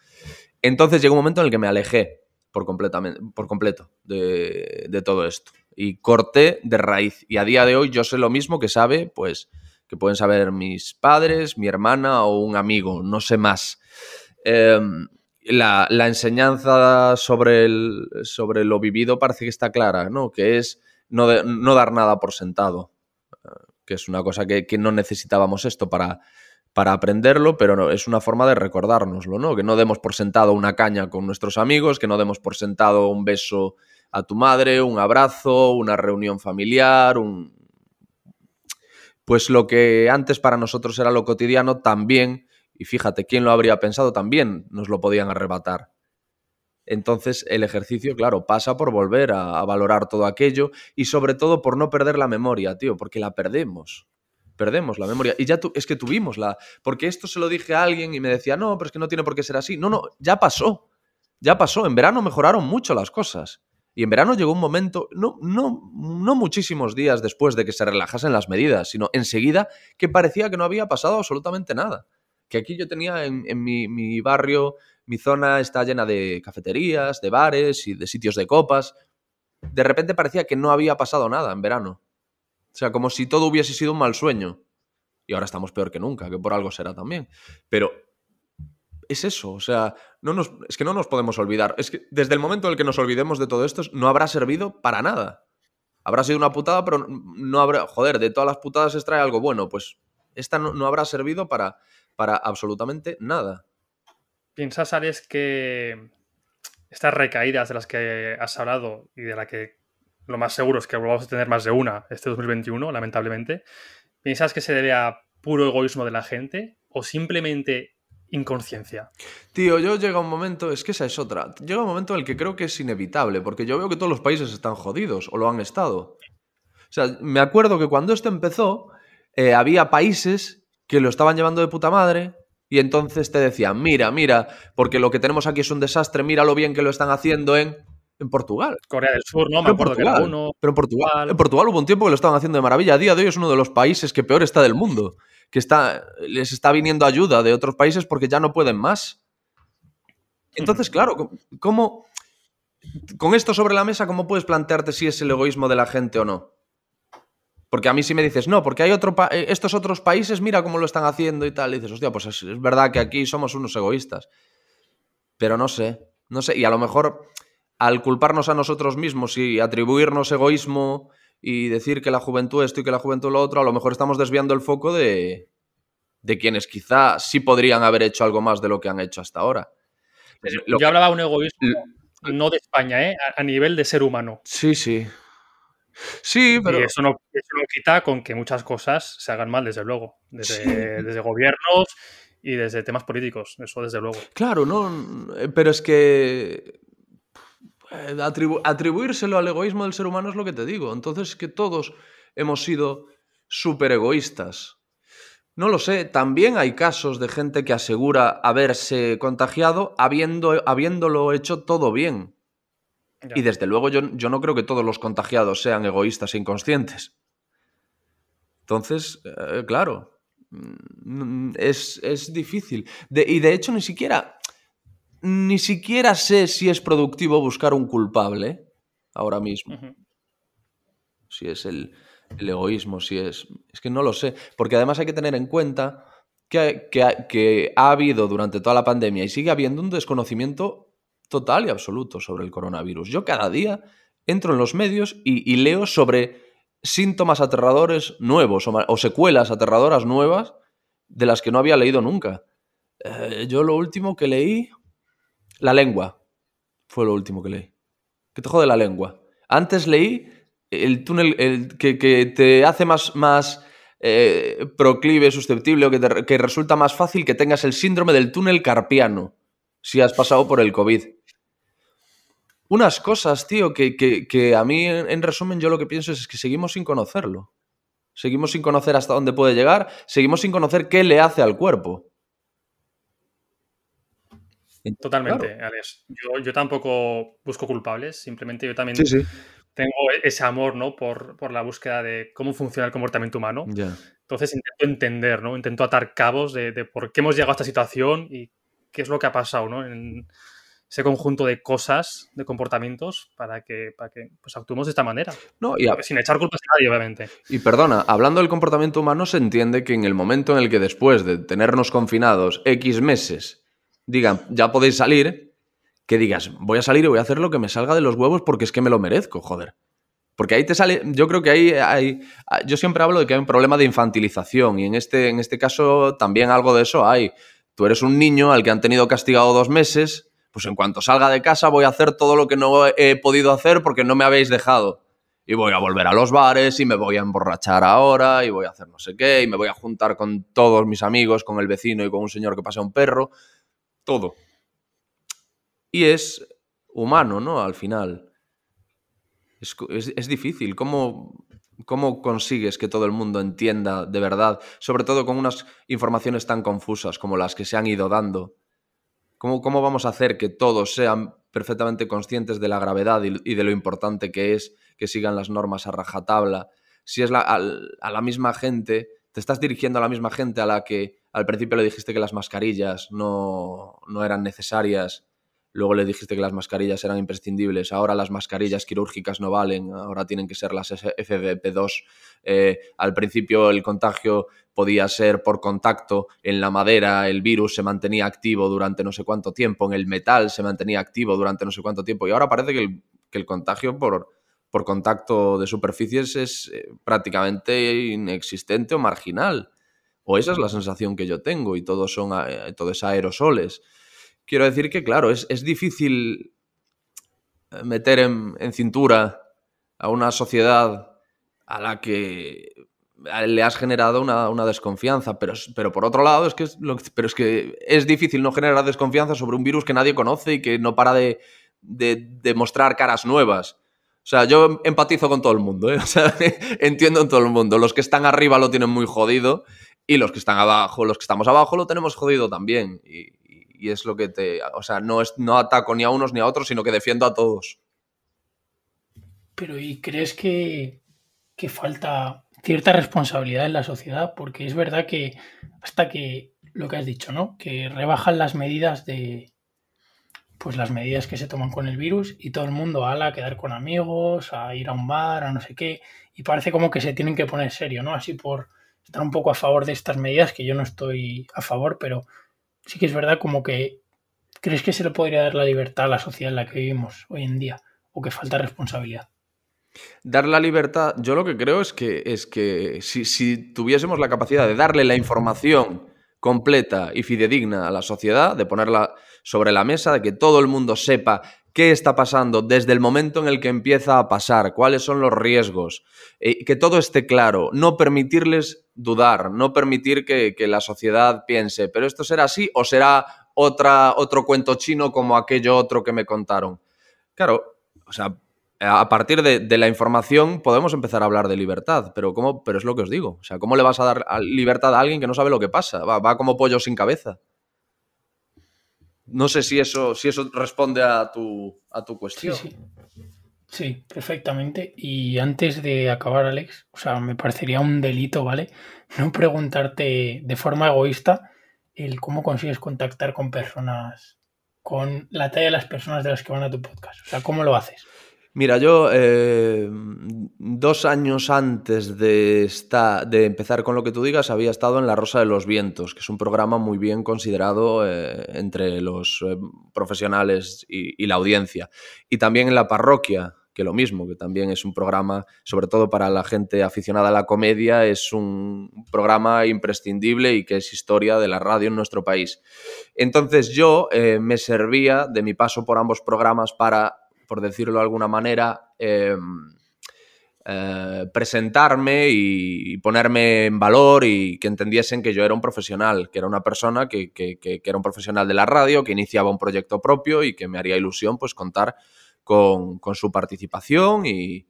Entonces llegó un momento en el que me alejé por, completamente, por completo de, todo esto y corté de raíz. Y a día de hoy yo sé lo mismo que sabe, pues, que pueden saber mis padres, mi hermana o un amigo, no sé más. Em, la, enseñanza sobre, el, sobre lo vivido parece que está clara, ¿no? Que es no, no dar nada por sentado, eh, que es una cosa que, que no necesitábamos esto para para aprenderlo, pero no, es una forma de recordárnoslo, ¿no? Que no demos por sentado una caña con nuestros amigos, que no demos por sentado un beso a tu madre, un abrazo, una reunión familiar, un... Pues lo que antes para nosotros era lo cotidiano, también, y fíjate, ¿quién lo habría pensado? También nos lo podían arrebatar. Entonces el ejercicio, claro, pasa por volver a, a, valorar todo aquello y sobre todo por no perder la memoria, tío, porque la perdemos. Perdemos la memoria. Y ya tu, es que tuvimos la... Porque esto se lo dije a alguien y me decía, no, pero es que no tiene por qué ser así. No, no, ya pasó. Ya pasó. En verano mejoraron mucho las cosas. Y en verano llegó un momento, no, no, no muchísimos días después de que se relajasen las medidas, sino enseguida que parecía que no había pasado absolutamente nada. Que aquí yo tenía en, en mi, mi barrio, mi zona está llena de cafeterías, de bares y de sitios de copas. De repente parecía que no había pasado nada en verano. O sea, como si todo hubiese sido un mal sueño. Y ahora estamos peor que nunca, que por algo será también. Pero es eso, o sea, no nos, es que no nos podemos olvidar. Es que desde el momento en el que nos olvidemos de todo esto, no habrá servido para nada. Habrá sido una putada, pero no habrá. Joder, de todas las putadas extrae algo bueno. Pues esta no, no habrá servido para, para absolutamente nada. ¿Piensas, Ares, que estas recaídas de las que has hablado y de las que lo más seguro es que vamos a tener más de una este 2021, lamentablemente, ¿piensas que se debe a puro egoísmo de la gente o simplemente inconsciencia? Tío, yo llega un momento, es que esa es otra, llega un momento en el que creo que es inevitable, porque yo veo que todos los países están jodidos o lo han estado. O sea, me acuerdo que cuando esto empezó, eh, había países que lo estaban llevando de puta madre, y entonces te decían, mira, mira, porque lo que tenemos aquí es un desastre, mira lo bien que lo están haciendo en, en Portugal. Corea del Sur, ¿no? Me Pero acuerdo que era Portugal, uno. pero en Portugal, en Portugal hubo un tiempo que lo estaban haciendo de maravilla. A día de hoy es uno de los países que peor está del mundo. Que está, les está viniendo ayuda de otros países porque ya no pueden más. Entonces, claro, ¿cómo, con esto sobre la mesa, ¿cómo puedes plantearte si es el egoísmo de la gente o no? Porque a mí si me dices, no, porque hay otro eh, estos otros países, mira cómo lo están haciendo y tal, y dices, hostia, pues es, es verdad que aquí somos unos egoístas. Pero no sé, no sé, y a lo mejor al culparnos a nosotros mismos y atribuirnos egoísmo y decir que la juventud esto y que la juventud lo otro, a lo mejor estamos desviando el foco de, de quienes quizá sí podrían haber hecho algo más de lo que han hecho hasta ahora. Lo- Yo hablaba de un egoísmo lo- no de España, ¿eh? A, a nivel de ser humano. Sí, sí. Sí, pero... Y eso no, eso no quita con que muchas cosas se hagan mal, desde luego. Desde, Sí. desde gobiernos y desde temas políticos. Eso desde luego. Claro, no, pero es que atribu- atribuírselo al egoísmo del ser humano es lo que te digo. Entonces es que todos hemos sido súper egoístas. No lo sé, también hay casos de gente que asegura haberse contagiado habiendo, habiéndolo hecho todo bien. Ya. Y desde luego yo, yo no creo que todos los contagiados sean egoístas e inconscientes. Entonces, eh, claro, mm, es, es difícil. De- y de hecho ni siquiera, ni siquiera sé si es productivo buscar un culpable ahora mismo. Si es el, el egoísmo, si es... Es que no lo sé. Porque además hay que tener en cuenta que, que ha- que ha habido durante toda la pandemia y sigue habiendo un desconocimiento total y absoluto sobre el coronavirus. Yo cada día entro en los medios y, y leo sobre síntomas aterradores nuevos o secuelas aterradoras nuevas de las que no había leído nunca. Eh, yo lo último que leí, la lengua, fue lo último que leí. ¿Qué te jode la lengua? Antes leí el túnel el, que, que te hace más, más eh, proclive, susceptible o que, que resulta más fácil que tengas el síndrome del túnel carpiano si has pasado por el COVID. Unas cosas, tío, que, que- que a mí, en resumen, yo lo que pienso es que seguimos sin conocerlo. Seguimos sin conocer hasta dónde puede llegar, seguimos sin conocer qué le hace al cuerpo. Totalmente, Claro. Alex. Yo, yo tampoco busco culpables, simplemente yo también Sí, sí. tengo ese amor, ¿no? Por, por la búsqueda de cómo funciona el comportamiento humano. Entonces intento entender, ¿no? Intento atar cabos de, de por qué hemos llegado a esta situación y qué es lo que ha pasado, ¿no? En ese conjunto de cosas, de comportamientos, para que, para que pues, actuemos de esta manera. No, y, a- Sin echar culpas a nadie, obviamente. y perdona, hablando del comportamiento humano, se entiende que en el momento en el que después de tenernos confinados X meses digan, ya podéis salir, que digas, voy a salir y voy a hacer lo que me salga de los huevos porque es que me lo merezco, joder. Porque ahí te sale, yo creo que ahí hay, yo siempre hablo de que hay un problema de infantilización y en este, en este caso también algo de eso hay. Tú eres un niño al que han tenido castigado dos meses, pues en cuanto salga de casa voy a hacer todo lo que no he podido hacer porque no me habéis dejado. Y voy a volver a los bares y me voy a emborrachar ahora y voy a hacer no sé qué y me voy a juntar con todos mis amigos, con el vecino y con un señor que pasa un perro. Todo. Y es humano, ¿no? Al final. Es, es, difícil. ¿Cómo, ¿Cómo consigues que todo el mundo entienda de verdad, sobre todo con unas informaciones tan confusas como las que se han ido dando? ¿Cómo, cómo vamos a hacer que todos sean perfectamente conscientes de la gravedad y, y de lo importante que es que sigan las normas a rajatabla? Si es la, a, a la misma gente, te estás dirigiendo a la misma gente a la que al principio le dijiste que las mascarillas no, no eran necesarias Luego le dijiste que las mascarillas eran imprescindibles. Ahora las mascarillas quirúrgicas no valen. Ahora tienen que ser las FFP2. Eh, al principio el contagio podía ser por contacto. En la madera el virus se mantenía activo durante no sé cuánto tiempo. En el metal se mantenía activo durante no sé cuánto tiempo. Y ahora parece que el, que el contagio por, por contacto de superficies es eh, prácticamente inexistente o marginal. O esa es la sensación que yo tengo y todos son eh, todo es aerosoles. Quiero decir que, claro, es, es difícil eh, meter en, cintura a una sociedad a la que le has generado una, una desconfianza, pero, pero, por otro lado es que es, pero es que es difícil no generar desconfianza sobre un virus que nadie conoce y que no para de, de, de mostrar caras nuevas. O sea, yo empatizo con todo el mundo, ¿eh? o sea, entiendo en todo el mundo. Los que están arriba lo tienen muy jodido y los que están abajo, los que estamos abajo lo tenemos jodido también. Y, y es lo que te. O sea, no, es, no ataco ni a unos ni a otros, sino que defiendo a todos. Pero, ¿y crees que, que falta cierta responsabilidad en la sociedad? Porque es verdad que hasta que lo que has dicho, ¿no? Que rebajan las medidas de. Pues las medidas que se toman con el virus y todo el mundo ala a quedar con amigos, a ir a un bar, a no sé qué. Y parece como que se tienen que poner serio, ¿no? Así por estar un poco a favor de estas medidas, que yo no estoy a favor, pero sí que es verdad como que crees que se le podría dar la libertad a la sociedad en la que vivimos hoy en día o que falta responsabilidad. Dar la libertad, yo lo que creo es que, es que si, si tuviésemos la capacidad de darle la información completa y fidedigna a la sociedad, de ponerla sobre la mesa, de que todo el mundo sepa qué está pasando desde el momento en el que empieza a pasar, cuáles son los riesgos, eh, que todo esté claro, no permitirles dudar, no permitir que, la sociedad piense, pero esto será así o será otra, otro cuento chino como aquello otro que me contaron. Claro, o sea, a partir de, de, la información podemos empezar a hablar de libertad, pero, ¿cómo? pero es lo que os digo. O sea, ¿cómo le vas a dar libertad a alguien que no sabe lo que pasa? Va, va como pollo sin cabeza. No sé si eso, si eso responde a tu, a tu cuestión. Sí, sí. sí, perfectamente. Y antes de acabar, Alex, o sea, me parecería un delito, ¿vale? No preguntarte de forma egoísta el cómo consigues contactar con personas, con la talla de las personas de las que van a tu podcast. O sea, ¿cómo lo haces? Mira, yo eh, dos años antes de, esta, de empezar con lo que tú digas había estado en La Rosa de los Vientos, que es un programa muy bien considerado eh, entre los eh, profesionales y, y, la audiencia. Y también en La Parroquia, que lo mismo, que también es un programa, sobre todo para la gente aficionada a la comedia, es un programa imprescindible y que es historia de la radio en nuestro país. Entonces yo me servía de mi paso por ambos programas para por decirlo de alguna manera, eh, eh, presentarme y, ponerme en valor y que entendiesen que yo era un profesional, que era una persona que, que, que, que, era un profesional de la radio, que iniciaba un proyecto propio y que me haría ilusión pues contar con, con su participación y,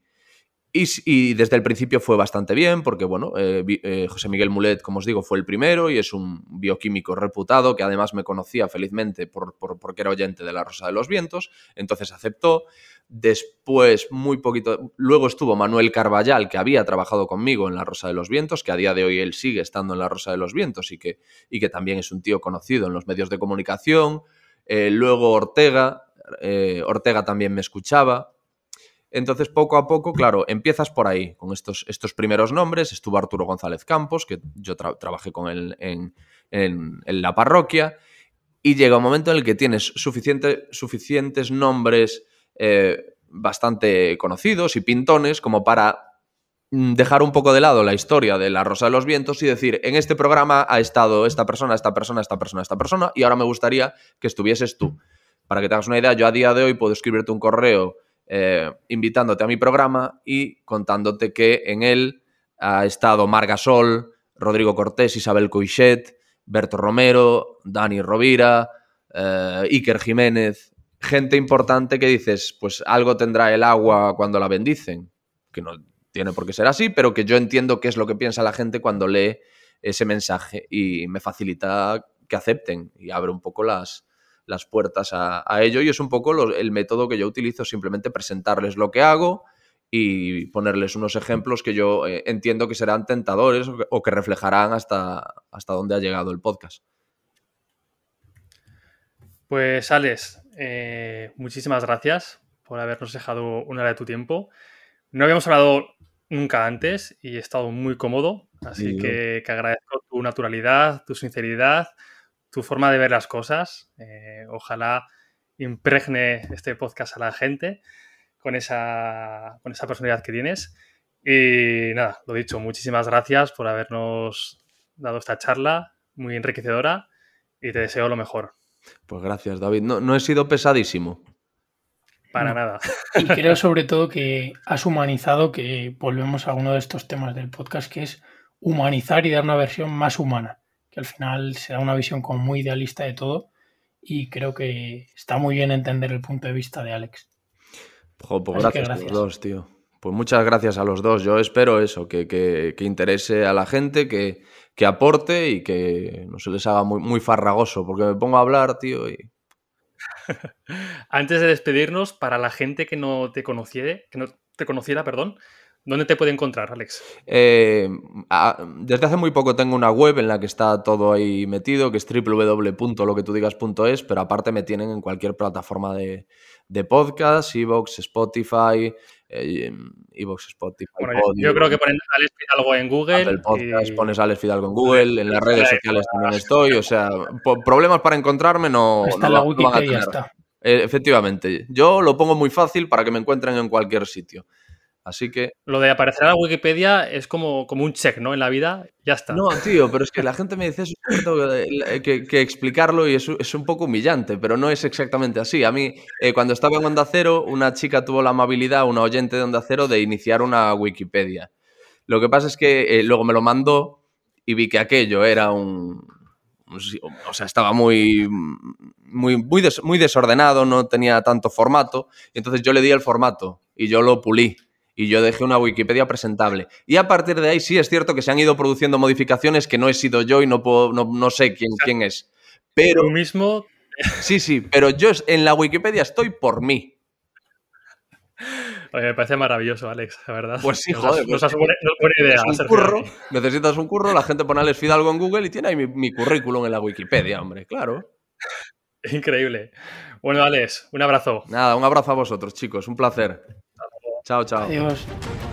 y, desde el principio fue bastante bien, porque bueno, eh, eh, José Miguel Mulet, como os digo, fue el primero y es un bioquímico reputado que además me conocía felizmente por, por, porque era oyente de La Rosa de los Vientos, entonces aceptó. Después, muy poquito, luego estuvo Manuel Carballal, que había trabajado conmigo en La Rosa de los Vientos, que a día de hoy él sigue estando en La Rosa de los Vientos y que, y que también es un tío conocido en los medios de comunicación. Eh, luego Ortega, Ortega también me escuchaba, entonces, poco a poco, claro, empiezas por ahí, con estos, estos primeros nombres. Estuvo Arturo González Campos, que yo tra trabajé con él en, en, la parroquia, y llega un momento en el que tienes suficiente, suficientes nombres eh, bastante conocidos y pintones como para dejar un poco de lado la historia de la Rosa de los Vientos y decir, en este programa ha estado esta persona, esta persona, esta persona, esta persona, y ahora me gustaría que estuvieses tú. Para que te hagas una idea, yo a día de hoy puedo escribirte un correo eh, invitándote a mi programa y contándote que en él ha estado Marga Sol, Rodrigo Cortés, Isabel Coixet, Berto Romero, Dani Rovira, eh, Iker Jiménez, gente importante que dices, pues algo tendrá el agua cuando la bendicen, que no tiene por qué ser así, pero que yo entiendo qué es lo que piensa la gente cuando lee ese mensaje y me facilita que acepten y abre un poco las, las puertas a, ello y es un poco el método que yo utilizo, simplemente presentarles lo que hago y ponerles unos ejemplos que yo eh, entiendo que serán tentadores o que, reflejarán hasta, hasta dónde ha llegado el podcast. Pues Alex, eh, muchísimas gracias por habernos dejado una hora de tu tiempo. No habíamos hablado nunca antes y he estado muy cómodo, así que, agradezco tu naturalidad, tu sinceridad, tu forma de ver las cosas. Eh, ojalá impregne este podcast a la gente con esa, con esa personalidad que tienes. Y nada, lo dicho, muchísimas gracias por habernos dado esta charla muy enriquecedora y te deseo lo mejor. Pues gracias, David. No, no he sido pesadísimo. Para nada. Y creo sobre todo que has humanizado, que volvemos a uno de estos temas del podcast, que es humanizar y dar una versión más humana, que al final se da una visión como muy idealista de todo y creo que está muy bien entender el punto de vista de Alex pues gracias, a los dos, tío. Pues muchas gracias a los dos. Yo espero eso, que, interese a la gente, que, aporte y que no se les haga muy, muy farragoso, porque me pongo a hablar, tío, y... Antes de despedirnos, para la gente que no te conociera, que no te conociera, perdón, ¿Dónde te puede encontrar, Alex? Eh, desde hace muy poco tengo una web en la que está todo ahí metido, que es www.loquetudigas.es, pero aparte me tienen en cualquier plataforma de, de podcast, Evox, Spotify, eh, Evox, Spotify. yo creo que ponen Alex Fidalgo en Google. El podcast, pones Alex Fidalgo en Google, en las redes sociales también estoy. O sea, problemas para encontrarme no, está la Wikipedia, Está. Eh, efectivamente, yo lo pongo muy fácil para que me encuentren en cualquier sitio. Así que. Lo de aparecer en la Wikipedia es como, como un check, ¿no? En la vida, ya está. No, tío, pero es que la gente me dice eso, que, que, explicarlo y es, es, un poco humillante, pero no es exactamente así. A mí, eh, cuando estaba en Onda Cero, una chica tuvo la amabilidad, una oyente de Onda Cero, de iniciar una Wikipedia. Lo que pasa es que eh, luego me lo mandó y vi que aquello era un. O sea, estaba muy, muy, muy, muy desordenado, no tenía tanto formato. Y entonces yo le di el formato y yo lo pulí y yo dejé una Wikipedia presentable. Y a partir de ahí sí es cierto que se han ido produciendo modificaciones que no he sido yo y no, puedo, no, sé quién, quién es. Pero... Tú mismo... Sí, sí, pero yo en la Wikipedia estoy por mí. Oye, me parece maravilloso, Alex, la verdad. Pues sí, joder. Nos has, buena, idea. Un curro, necesitas un curro, la gente pone Alex Fidalgo en Google y tiene ahí mi, mi currículum en la Wikipedia, hombre, claro. Increíble. Bueno, Alex, un abrazo. Nada, un abrazo a vosotros, chicos, un placer. Chao, chao. Adiós.